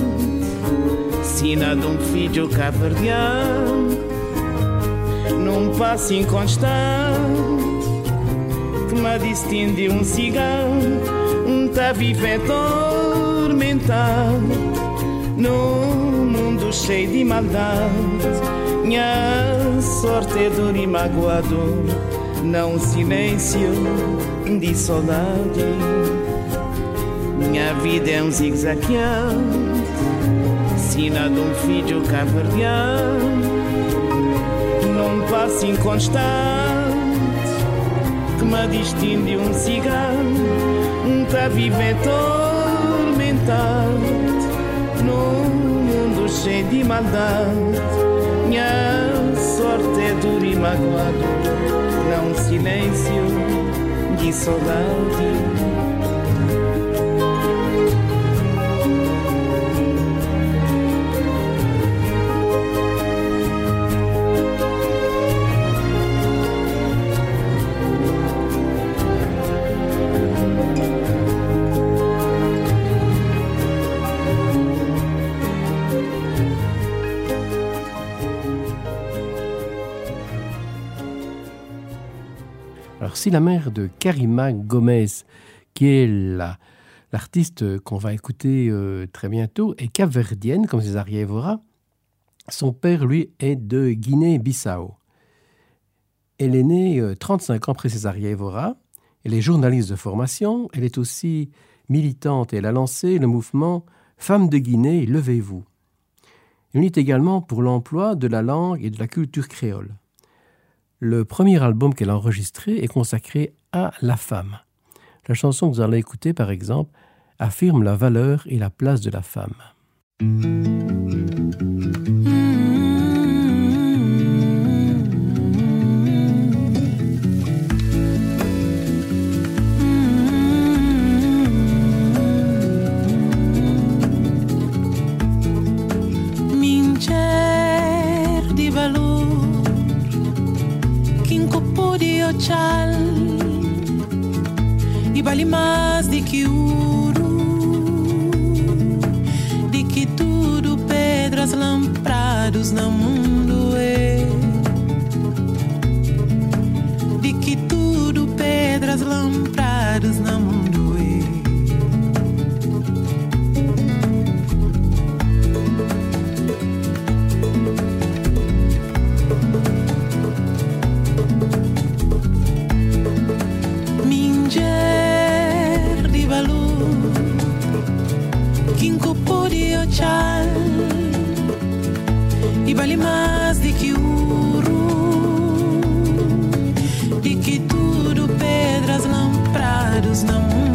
sina de um filho caverdiano, num passo inconstante que me distingue um cigano, um tá viver tormentado num mundo cheio de maldade. Minha sorte é duro e magoado, não silêncio de saudade. Minha vida é um zigue-zagueão, sina de um filho caverdiano, num passo inconstante que me distingue um cigano, um tá viver tormentado num mundo cheio de maldade. Minha sorte é duro e magoado, não silêncio de saudade. La mère de Karima Gomez, qui est la- l'artiste qu'on va écouter euh, très bientôt, est capverdienne, comme ses arrière son père, lui, est de Guinée-Bissau. Elle est née euh, 35 ans après ses arrière Elle est journaliste de formation. Elle est aussi militante et elle a lancé le mouvement Femmes de Guinée, levez-vous. Elle milite également pour l'emploi de la langue et de la culture créole. Le premier album qu'elle a enregistré est consacré à la femme. La chanson que vous allez écouter, par exemple, affirme la valeur et la place de la femme. Ochal E vale mais de que ouro De que tudo pedras lamprados no mundo é. De que tudo pedras lamprados no mundo E vale mais de que ouro De que tudo pedras lamprados não.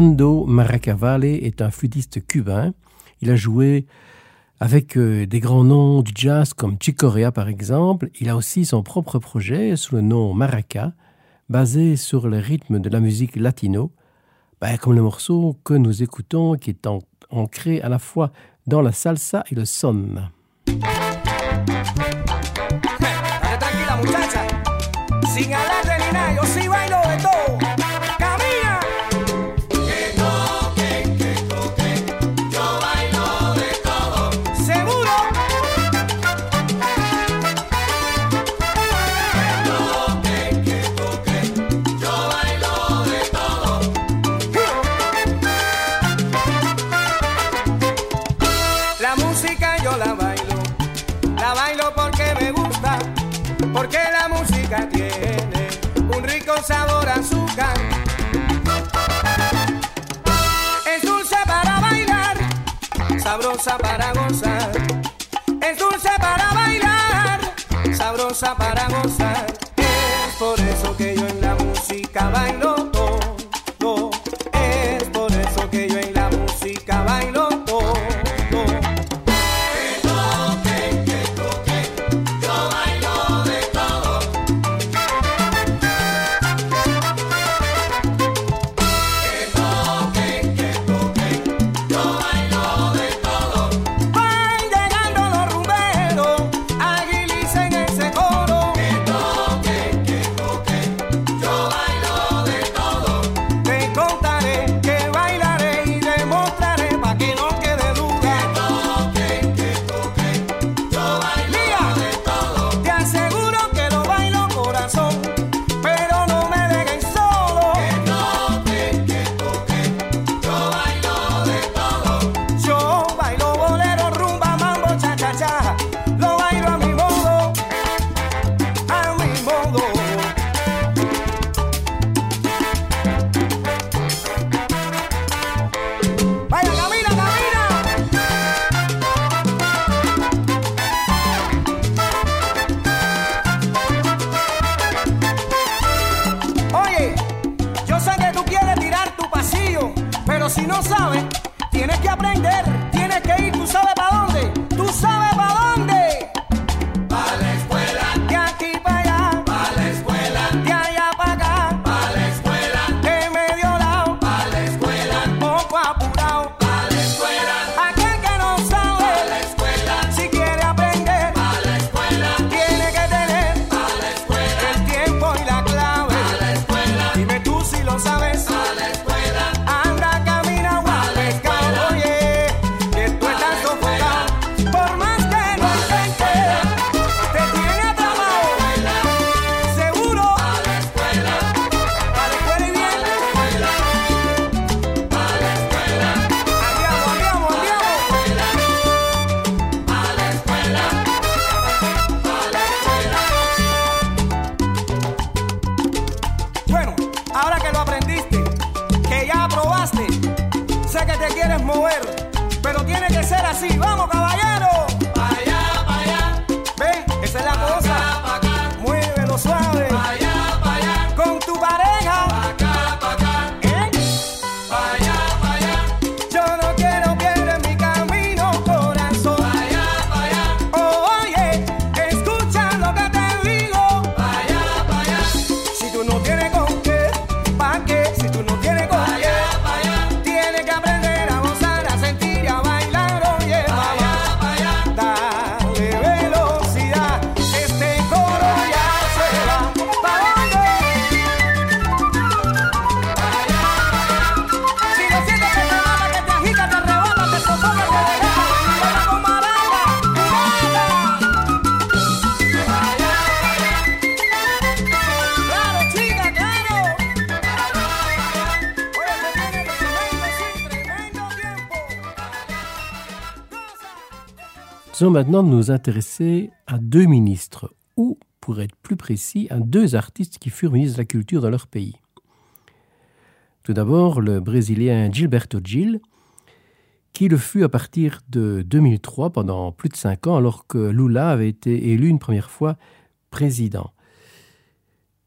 Orlando Maracavale est un flûtiste cubain. Il a joué avec euh, des grands noms du jazz comme Chick Corea par exemple. Il a aussi son propre projet sous le nom Maraca, basé sur le rythme de la musique latino, ben, comme le morceau que nous écoutons qui est ancré à la fois dans la salsa et le son. Sabrosa para gozar. Es dulce para bailar, sabrosa para gozar. Es por eso que maintenant nous intéresser à deux ministres, ou, pour être plus précis, à deux artistes qui furent ministres de la Culture dans leur pays. Tout d'abord, le Brésilien Gilberto Gil, qui le fut à partir de 2003 pendant plus de cinq ans, alors que Lula avait été élu une première fois président.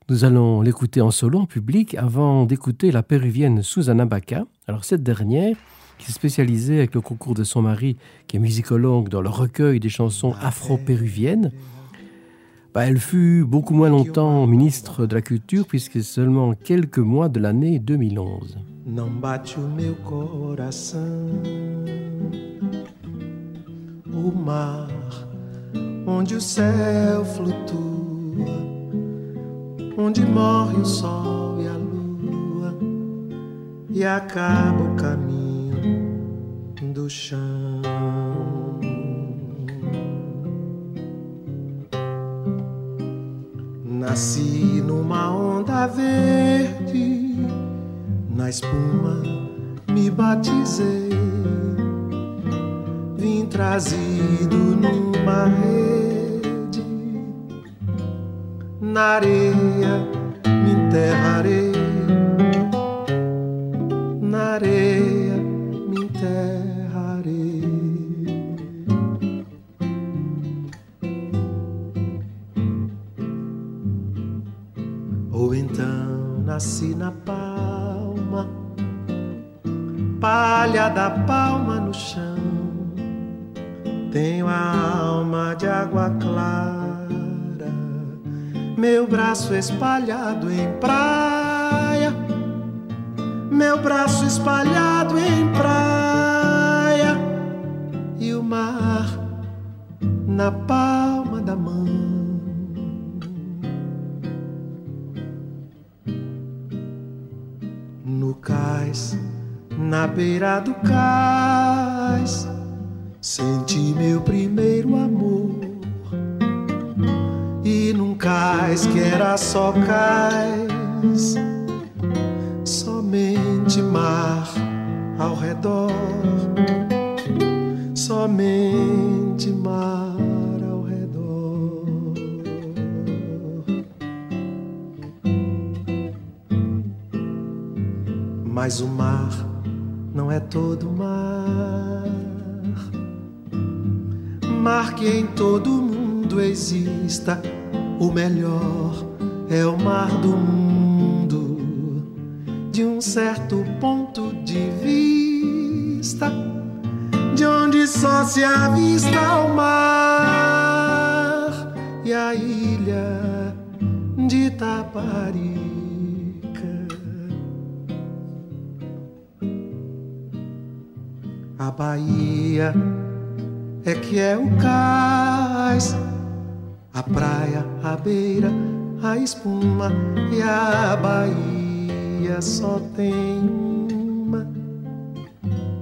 Nous allons l'écouter en solo en public avant d'écouter la péruvienne Susana Baca. Alors cette dernière, qui s'est spécialisée avec le concours de son mari, qui est musicologue dans le recueil des chansons afro-péruviennes, bah, elle fut beaucoup moins longtemps ministre de la Culture, puisque seulement quelques mois de l'année 2011. Não bate o meu coração. O mar, onde o céu flutua, onde morre o sol e a lua, e acaba o caminho do chão. Nasci numa onda verde, na espuma me batizei. Vim trazido numa rede, na areia me enterrarei. Na areia nasci na palma, palha da palma no chão. Tenho a alma de água clara, meu braço espalhado em praia, meu braço espalhado em praia, e o mar na palma da mão. Na beira do cais, senti meu primeiro amor. E num cais que era só cais, somente mar ao redor, somente mar ao redor. Mas o mar não é todo mar. Mar que em todo mundo exista. O melhor é o mar do mundo. De um certo ponto de vista, de onde só se avista o mar e a ilha de Taparica. A Bahia é que é o cais, a praia, a beira, a espuma e a Bahia só tem uma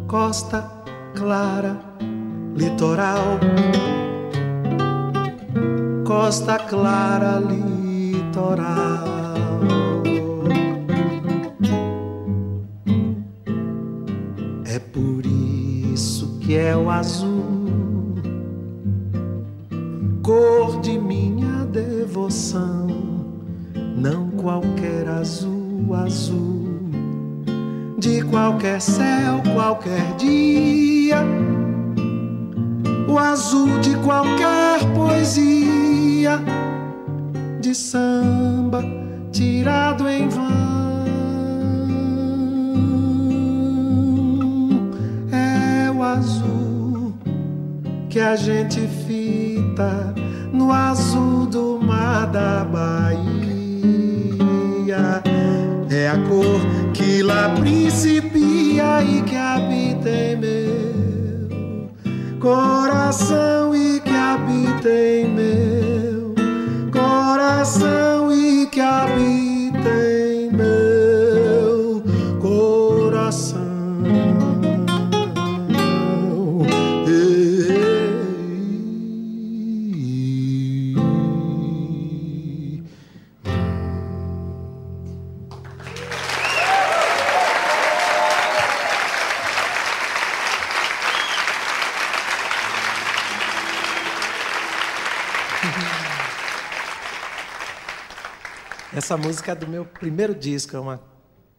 costa clara, litoral. Costa clara, litoral. O azul, cor de minha devoção, não qualquer azul, azul. De qualquer céu, qualquer dia, o azul de qualquer poesia, de samba tirado em vão. Que a gente fita no azul do mar da Bahia. É a cor que lá principia e que habita em meu coração e que habita em meu coração e que habita Essa música é do meu primeiro disco, é uma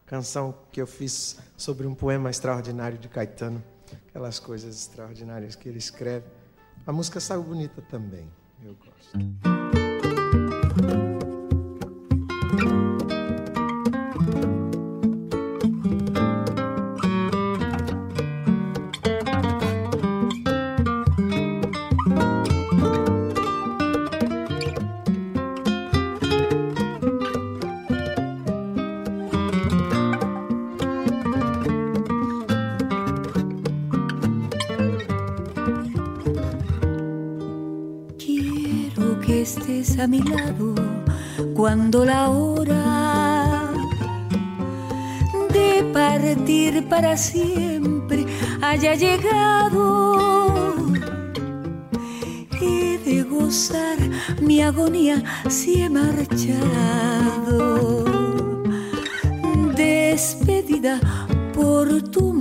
canção que eu fiz sobre um poema extraordinário de Caetano, aquelas coisas extraordinárias que ele escreve. A música saiu bonita também, eu gosto. Estés a mi lado cuando la hora de partir para siempre haya llegado. He de gozar mi agonía si he marchado. Despedida por tu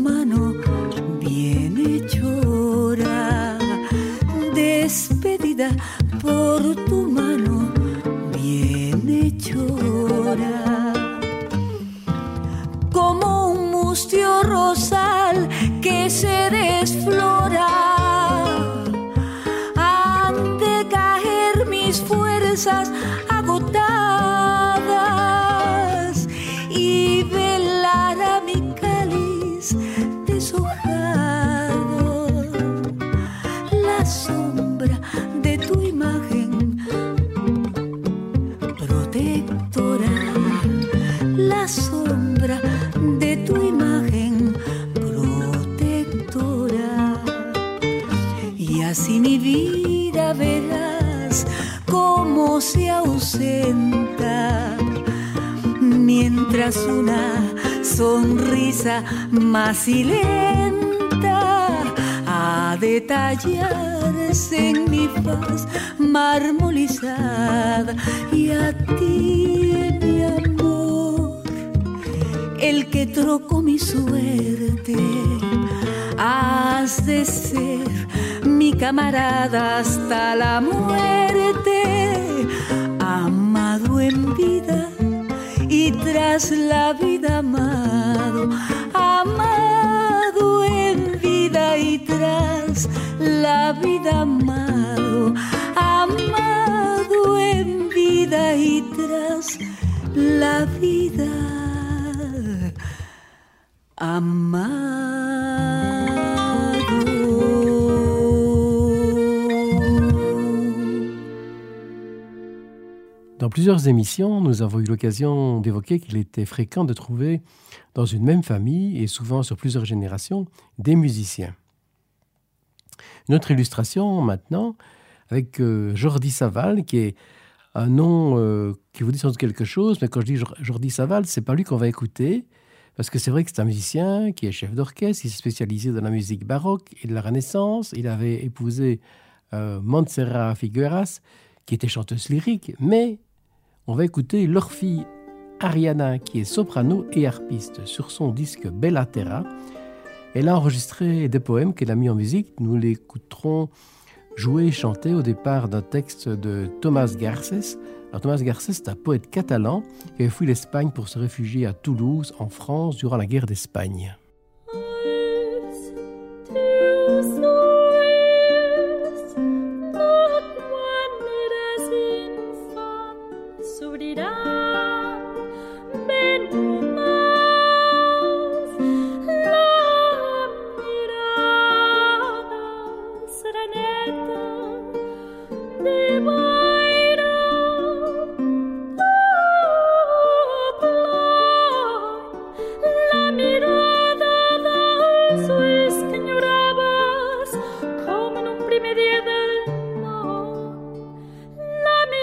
una sonrisa macilenta a detallarse en mi faz marmolizada y a ti mi amor el que trocó mi suerte. Has de ser mi camarada hasta la muerte amado en vida tras la vida amado plusieurs émissions, nous avons eu l'occasion d'évoquer qu'il était fréquent de trouver dans une même famille, et souvent sur plusieurs générations, des musiciens. Une autre illustration maintenant, avec euh, Jordi Saval, qui est un nom euh, qui vous dit sans doute quelque chose, mais quand je dis Jor- Jordi Saval, c'est pas lui qu'on va écouter, parce que c'est vrai que c'est un musicien qui est chef d'orchestre, qui s'est spécialisé dans la musique baroque et de la Renaissance. Il avait épousé euh, Montserrat Figueras, qui était chanteuse lyrique, mais on va écouter leur fille Ariana, qui est soprano et harpiste, sur son disque Bella Terra. Elle a enregistré des poèmes qu'elle a mis en musique. Nous l'écouterons jouer et chanter au départ d'un texte de Thomas Garces, Thomas Garcés, c'est un poète catalan qui avait fui l'Espagne pour se réfugier à Toulouse, en France, durant la guerre d'Espagne.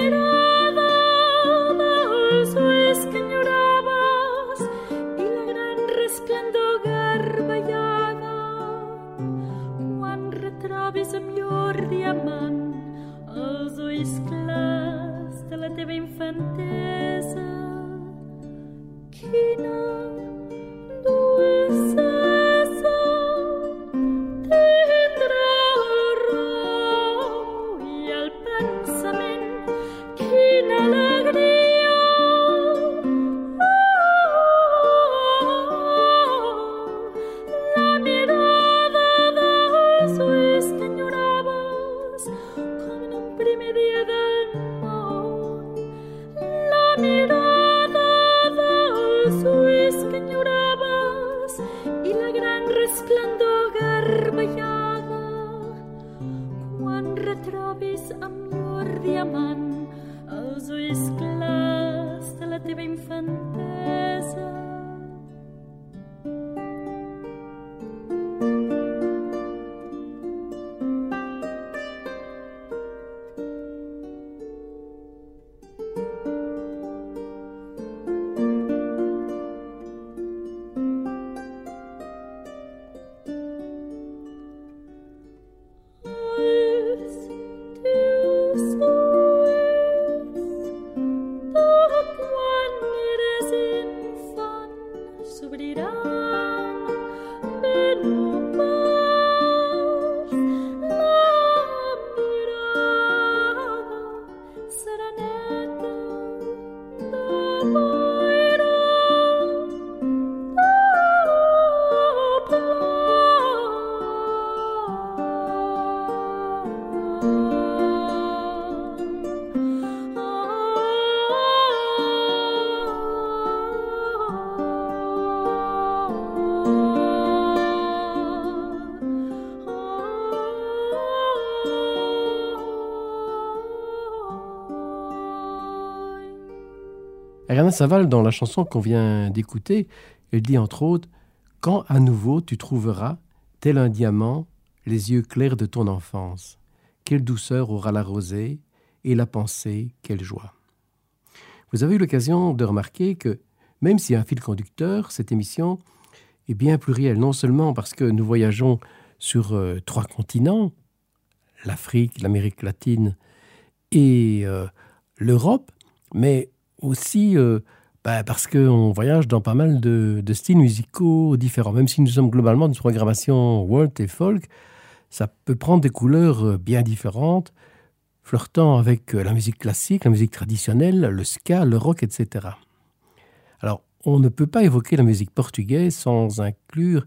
it all. Saval, dans la chanson qu'on vient d'écouter, elle dit entre autres Quand à nouveau tu trouveras, tel un diamant, les yeux clairs de ton enfance, quelle douceur aura la rosée, et la pensée, quelle joie. Vous avez eu l'occasion de remarquer que, même s'il y a un fil conducteur, cette émission est bien plurielle, non seulement parce que nous voyageons sur euh, trois continents, l'Afrique, l'Amérique latine et euh, l'Europe, mais aussi euh, bah, parce qu'on voyage dans pas mal de, styles musicaux différents. Même si nous sommes globalement une programmation world et folk, ça peut prendre des couleurs euh, bien différentes, flirtant avec euh, la musique classique, la musique traditionnelle, le ska, le rock, etc. Alors, on ne peut pas évoquer la musique portugaise sans inclure,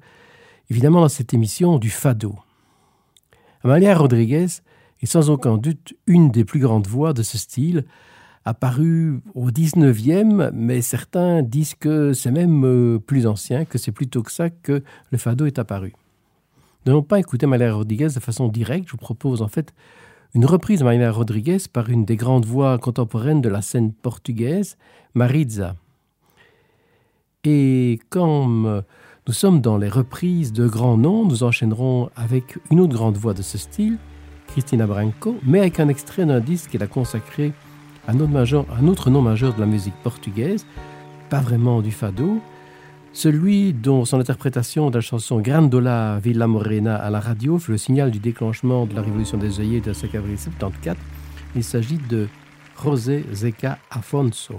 évidemment, dans cette émission du fado. Amalia Rodriguez est sans aucun doute une des plus grandes voix de ce style, apparu au 19e, mais certains disent que c'est même euh, plus ancien, que c'est plutôt que ça que le fado est apparu. N'allons pas écouter Maria Rodriguez de façon directe, je vous propose en fait une reprise de Maria Rodriguez par une des grandes voix contemporaines de la scène portugaise, Maritza. Et comme nous sommes dans les reprises de grands noms, nous enchaînerons avec une autre grande voix de ce style, Cristina Branco, mais avec un extrait d'un disque qu'elle a consacré un autre, autre nom majeur de la musique portugaise, pas vraiment du fado, celui dont son interprétation de la chanson Grandola Villa Morena à la radio fut le signal du déclenchement de la révolution des œillets de 5 avril 74. Il s'agit de José Zeca Afonso.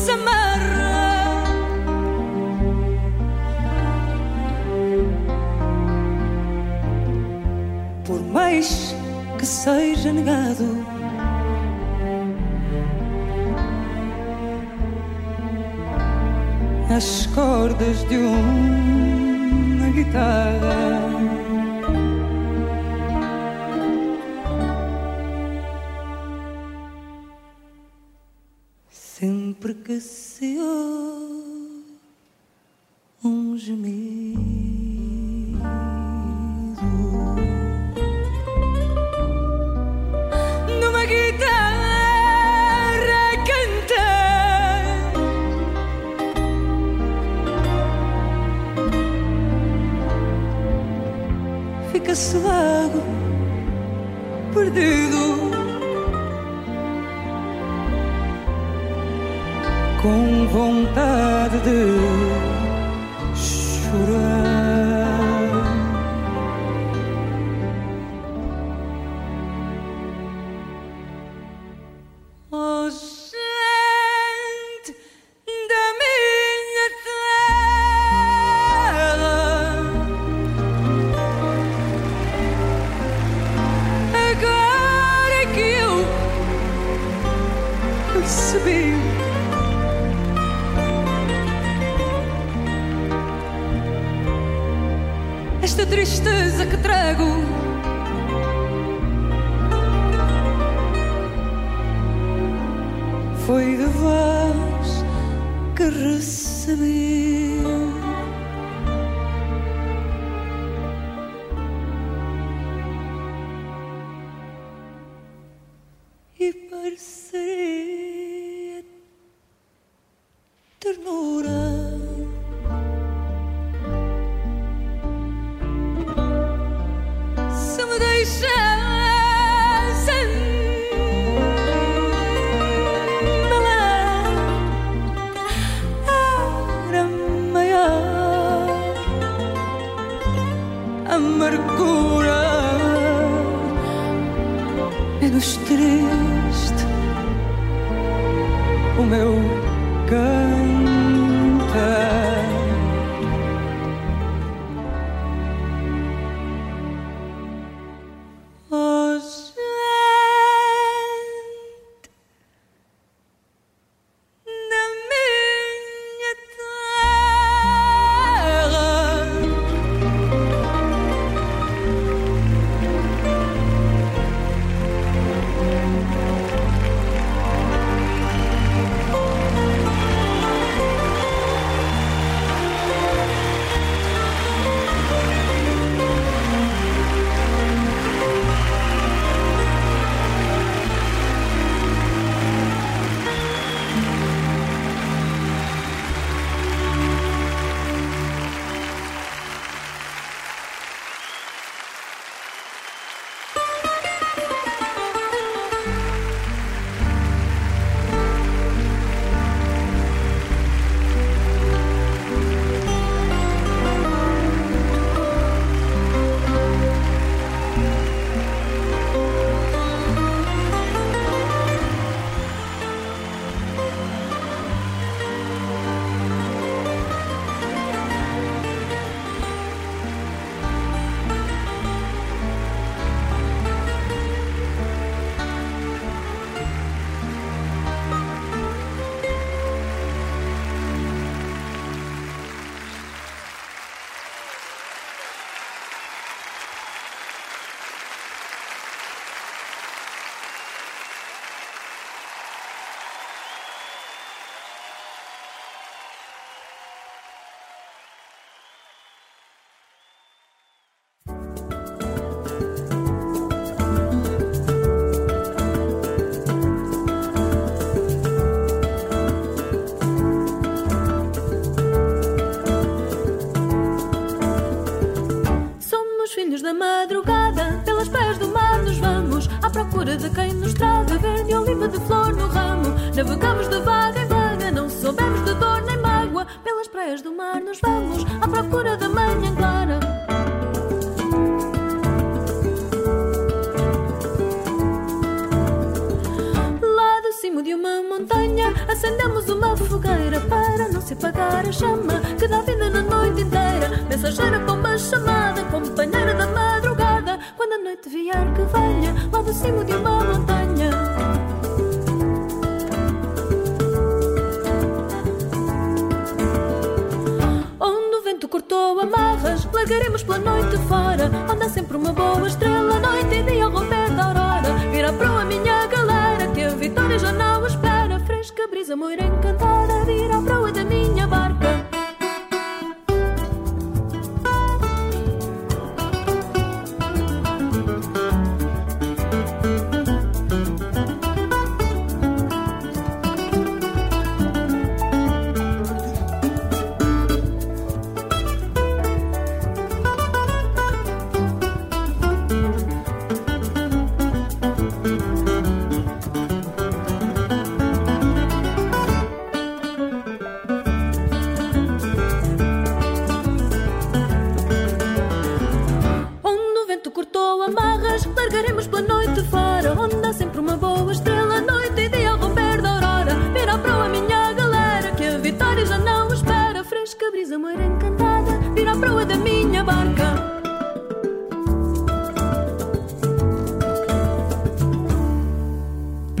se amarra. Por mais que seja negado, as cordas de uma guitarra. precioso.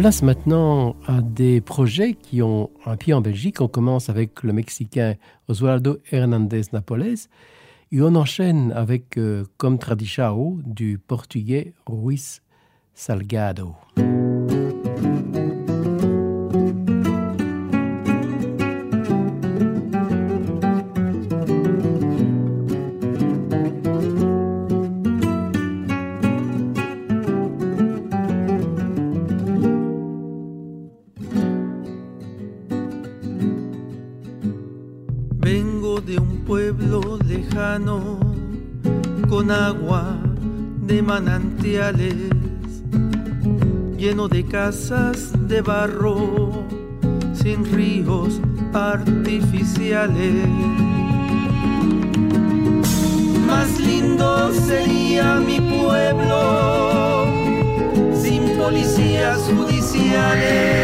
Place maintenant à des projets qui ont un pied en Belgique. On commence avec le Mexicain Oswaldo Hernandez Napoles et on enchaîne avec, euh, comme tradichao, du Portugais Ruiz Salgado. Lleno de casas de barro, sin ríos artificiales. Más lindo sería mi pueblo sin policías judiciales.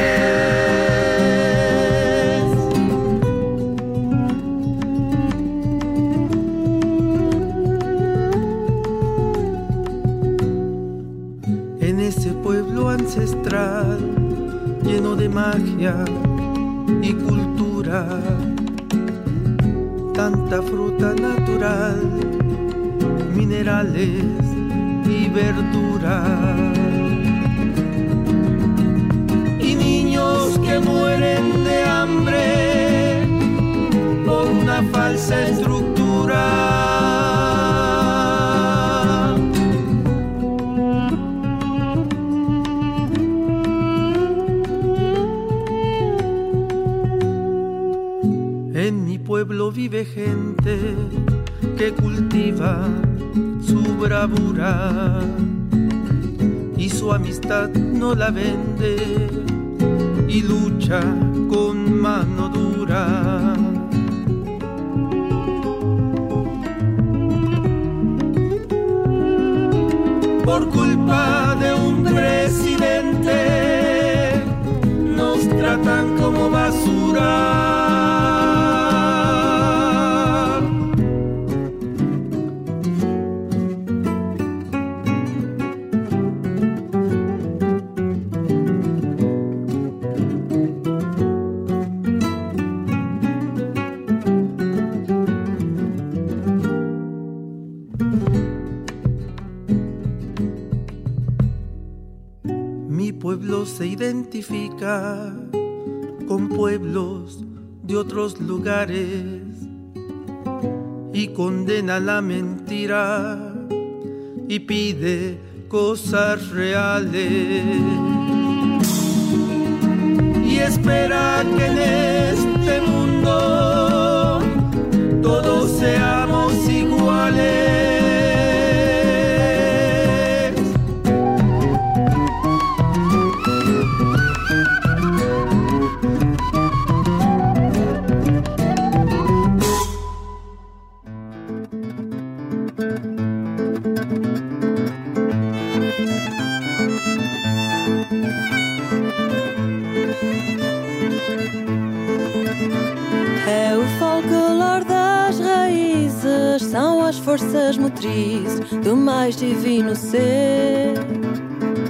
De magia y cultura, tanta fruta natural, minerales y verdura. Y niños que mueren de hambre por una falsa estructura. Vive gente que cultiva su bravura y su amistad no la vende y lucha con mano dura. Por culpa de un presidente nos tratan como basura. Con pueblos de otros lugares y condena la mentira y pide cosas reales y espera que en este mundo todos seamos iguales. Forças motrizes do mais divino ser.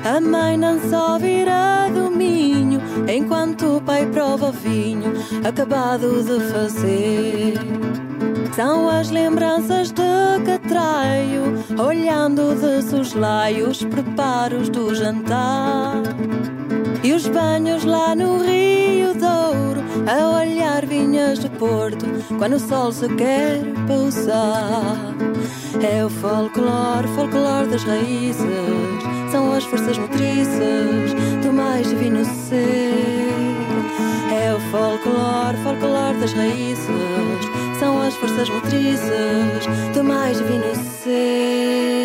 A mãe não só vira do minho, enquanto o pai prova o vinho acabado de fazer. São as lembranças de Catraio, olhando de soslaio os preparos do jantar. E os banhos lá no Rio Douro, a olhar vinhas de Porto, quando o sol se quer pousar. É o folclore, folclore das raízes, são as forças motrizes do mais divino ser. É o folclore, folclore das raízes, são as forças motrizes do mais divino ser.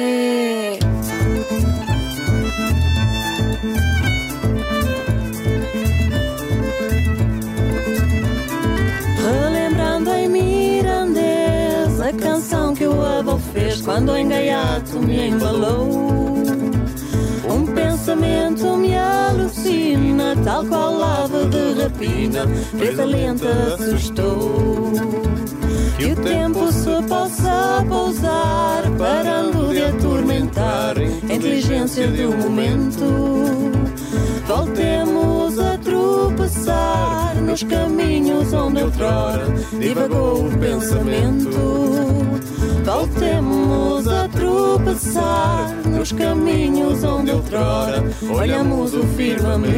Quando em gaiato me embalou. Um pensamento me alucina, tal qual ave de rapina, presa lenta assustou. Que o tempo se possa pousar, parando de atormentar a inteligência do momento. Voltemos a tropeçar nos caminhos onde outrora divagou o pensamento. Voltemos a tropeçar nos caminhos onde outrora olhamos o firmamento.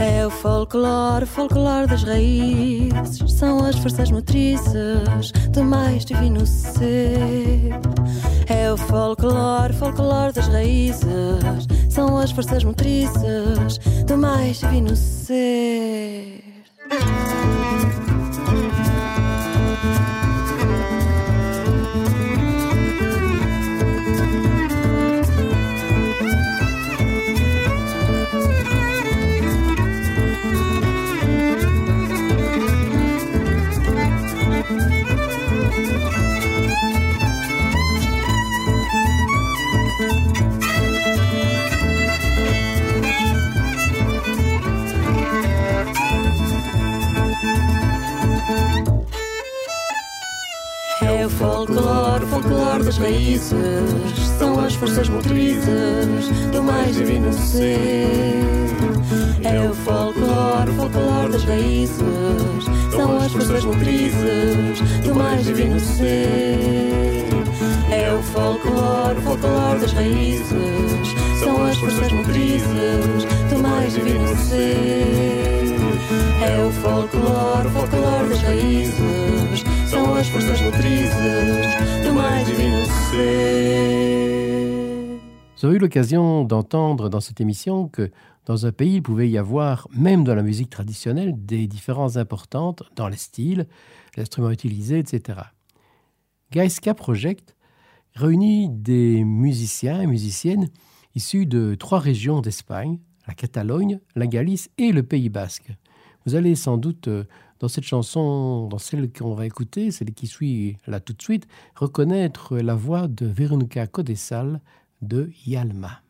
É o folclore, folclore das raízes, são as forças motrizes do mais divino ser. É o folclore, folclore das raízes, são as forças motrizes do mais divino ser. Thank you. Folclore, folclore das raízes, são as forças motrizes do mais divino ser. É o folclore, folclore das raízes, são as forças motrizes do mais divino ser. É o folclore, folclore das raízes, são as forças motrizes do mais divino ser. É o folclore, folclore das raízes, as. Vous avez eu l'occasion d'entendre dans cette émission que dans un pays, il pouvait y avoir, même dans la musique traditionnelle, des différences importantes dans les styles, les instruments utilisés, etc. Gaiska Project réunit des musiciens et musiciennes issus de trois régions d'Espagne, la Catalogne, la Galice et le Pays basque. Vous allez sans doute, euh, dans cette chanson, dans celle qu'on va écouter, celle qui suit là tout de suite, reconnaître la voix de Veronica Codesal de Yalma.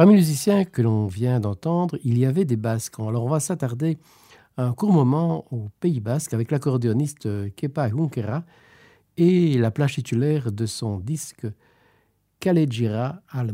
Parmi les musiciens que l'on vient d'entendre, il y avait des Basques. Alors on va s'attarder un court moment au Pays Basque avec l'accordéoniste Kepa Hunkera et la plage titulaire de son disque Kalejira al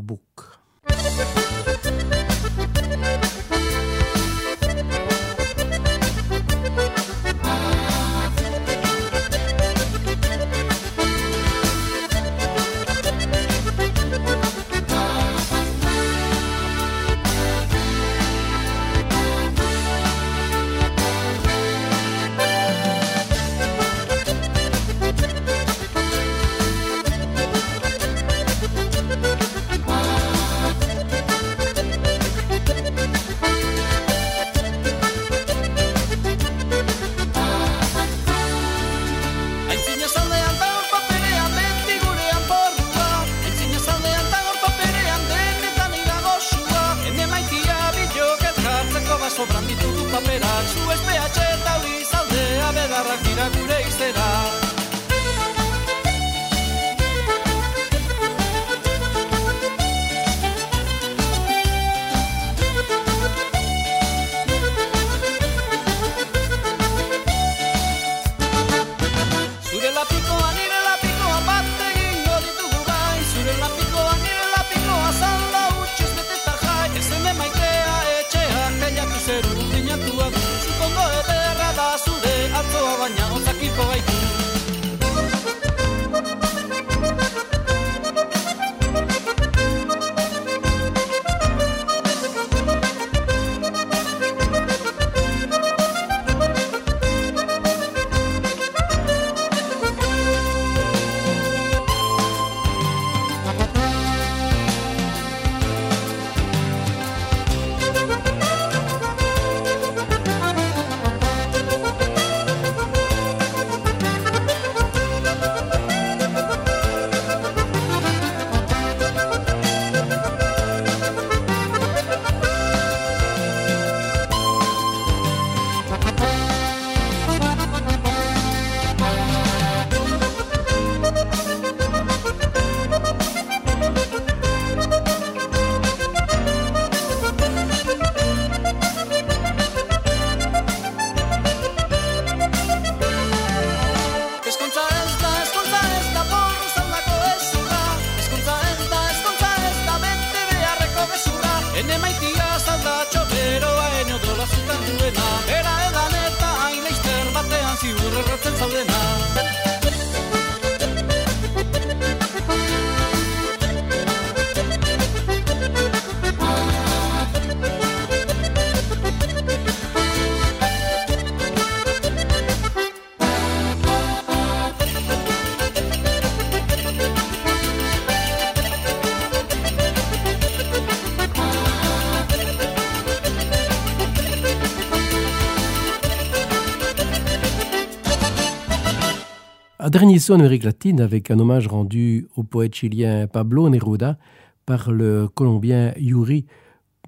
dernier saut en Amérique latine avec un hommage rendu au poète chilien Pablo Neruda par le Colombien Yuri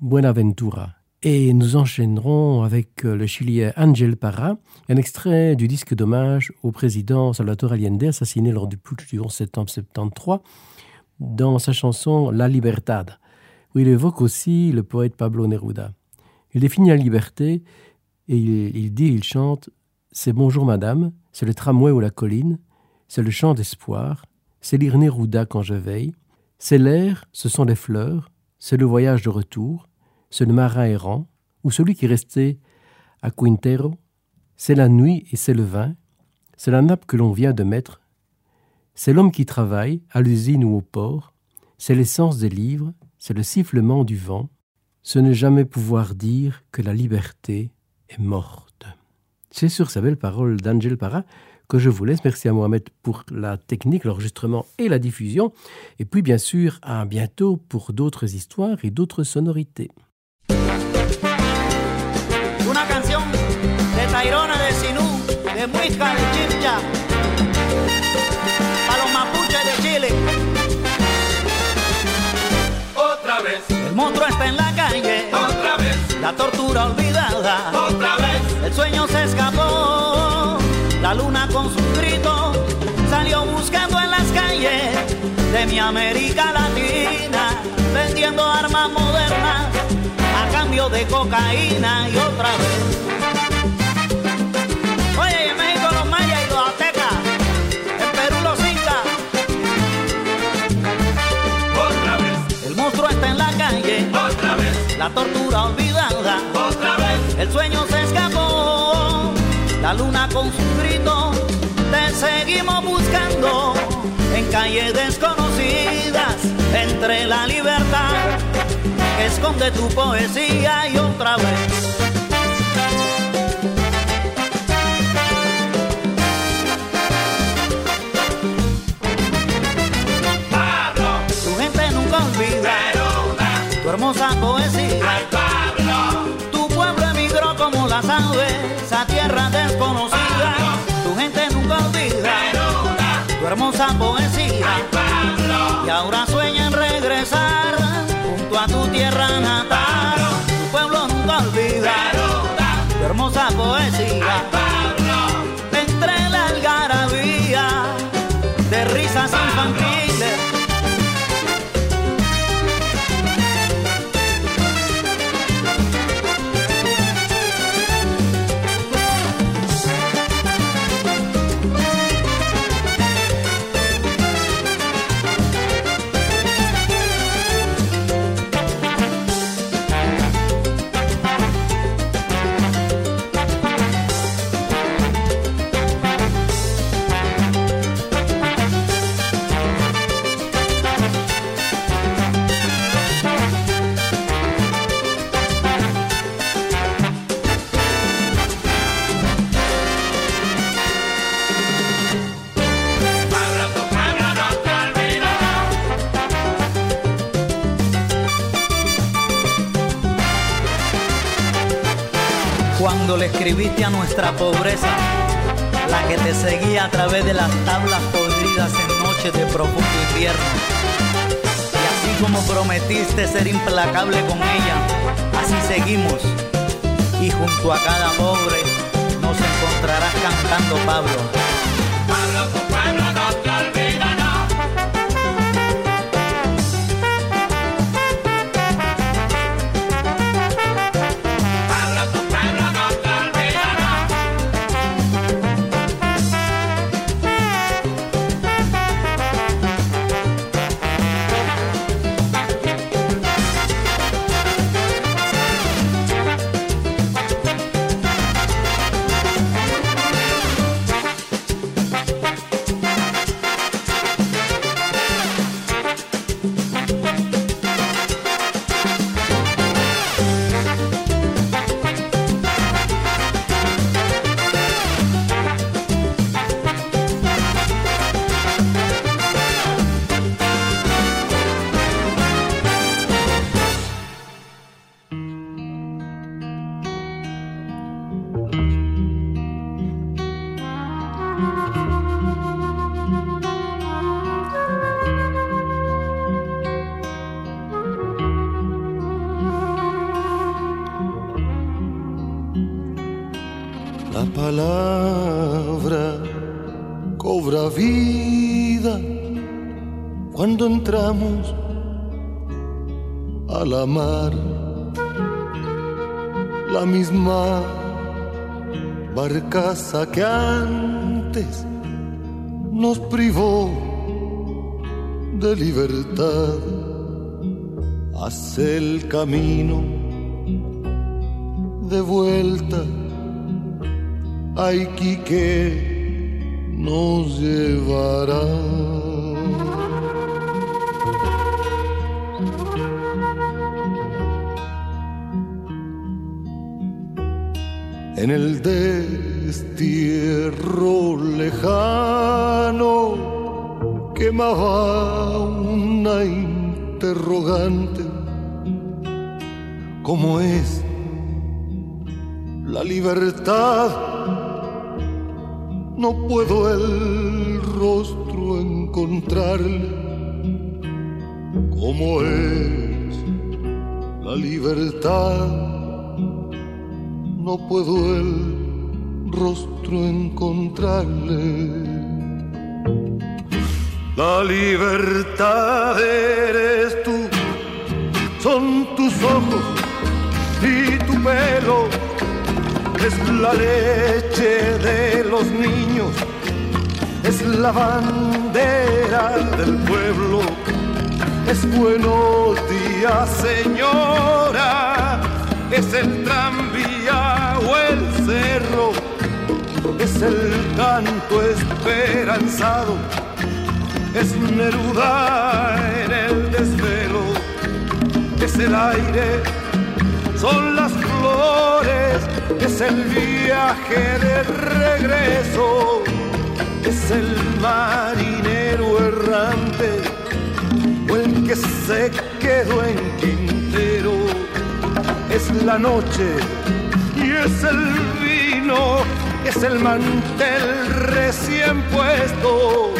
Buenaventura. Et nous enchaînerons avec le Chilien Angel Parra, un extrait du disque d'hommage au président Salvatore Allende, assassiné lors du putsch du 11 septembre 73, dans sa chanson La Libertad, où il évoque aussi le poète Pablo Neruda. Il définit la liberté et il dit, il chante C'est bonjour madame, c'est le tramway ou la colline, c'est le chant d'espoir, c'est lire Neruda quand je veille, c'est l'air, ce sont les fleurs, c'est le voyage de retour, c'est le marin errant, ou celui qui est resté à Quintero, c'est la nuit et c'est le vin, c'est la nappe que l'on vient de mettre, c'est l'homme qui travaille, à l'usine ou au port, c'est l'essence des livres, c'est le sifflement du vent, ce ne jamais pouvoir dire que la liberté est morte. C'est sur ces belles paroles d'Angel Parra que je vous laisse. Merci à Mohamed pour la technique, l'enregistrement et la diffusion. Et puis bien sûr, à bientôt pour d'autres histoires et d'autres sonorités. Una canción de Tairona de Sinú, de Muisca de Chipcha, para los mapuches de Chile. Otra vez, El monstruo está en la calle, otra vez, la tortura olvidada, otra vez. el sueño se escapó, la luna con su grito salió buscando en las calles de mi América Latina, vendiendo armas modernas a cambio de cocaína y otra vez. Oye, en México los mayas y los aztecas, en Perú los incas. Otra vez, El monstruo está en la calle, otra vez, la tortura olvidada, otra vez. el sueño se escapó, la luna con su grito, te seguimos buscando en calles desconocidas, entre la libertad que esconde tu poesía y otra vez. Pablo, Tu gente nunca olvida tu hermosa poesía. Poesía. ay Pablo, Y ahora sueña escribiste a nuestra pobreza, la que te seguía a través de las tablas podridas en noches de profundo invierno. Y así como prometiste ser implacable con ella, así seguimos. Y junto a cada pobre nos encontrarás cantando Pablo. Que antes nos privó de libertad. Hace el camino la bandera del pueblo. Es buenos días, señora, es el tranvía o el cerro, es el canto esperanzado. Es Neruda en el desvelo, es el aire, son las flores, es el viaje de regreso, es el marinero errante o el que se quedó en Quintero, es la noche y es el vino, es el mantel recién puesto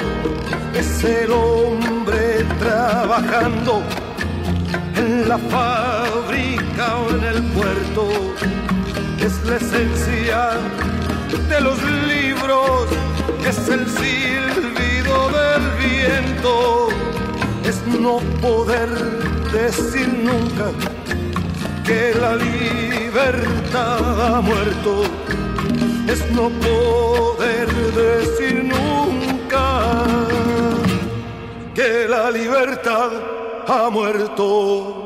es el hombre trabajando en la fábrica o en el puerto. Es la esencia de los libros, es el silbido del viento, es no poder decir nunca que la libertad ha muerto, es no poder decir nunca que la libertad ha muerto.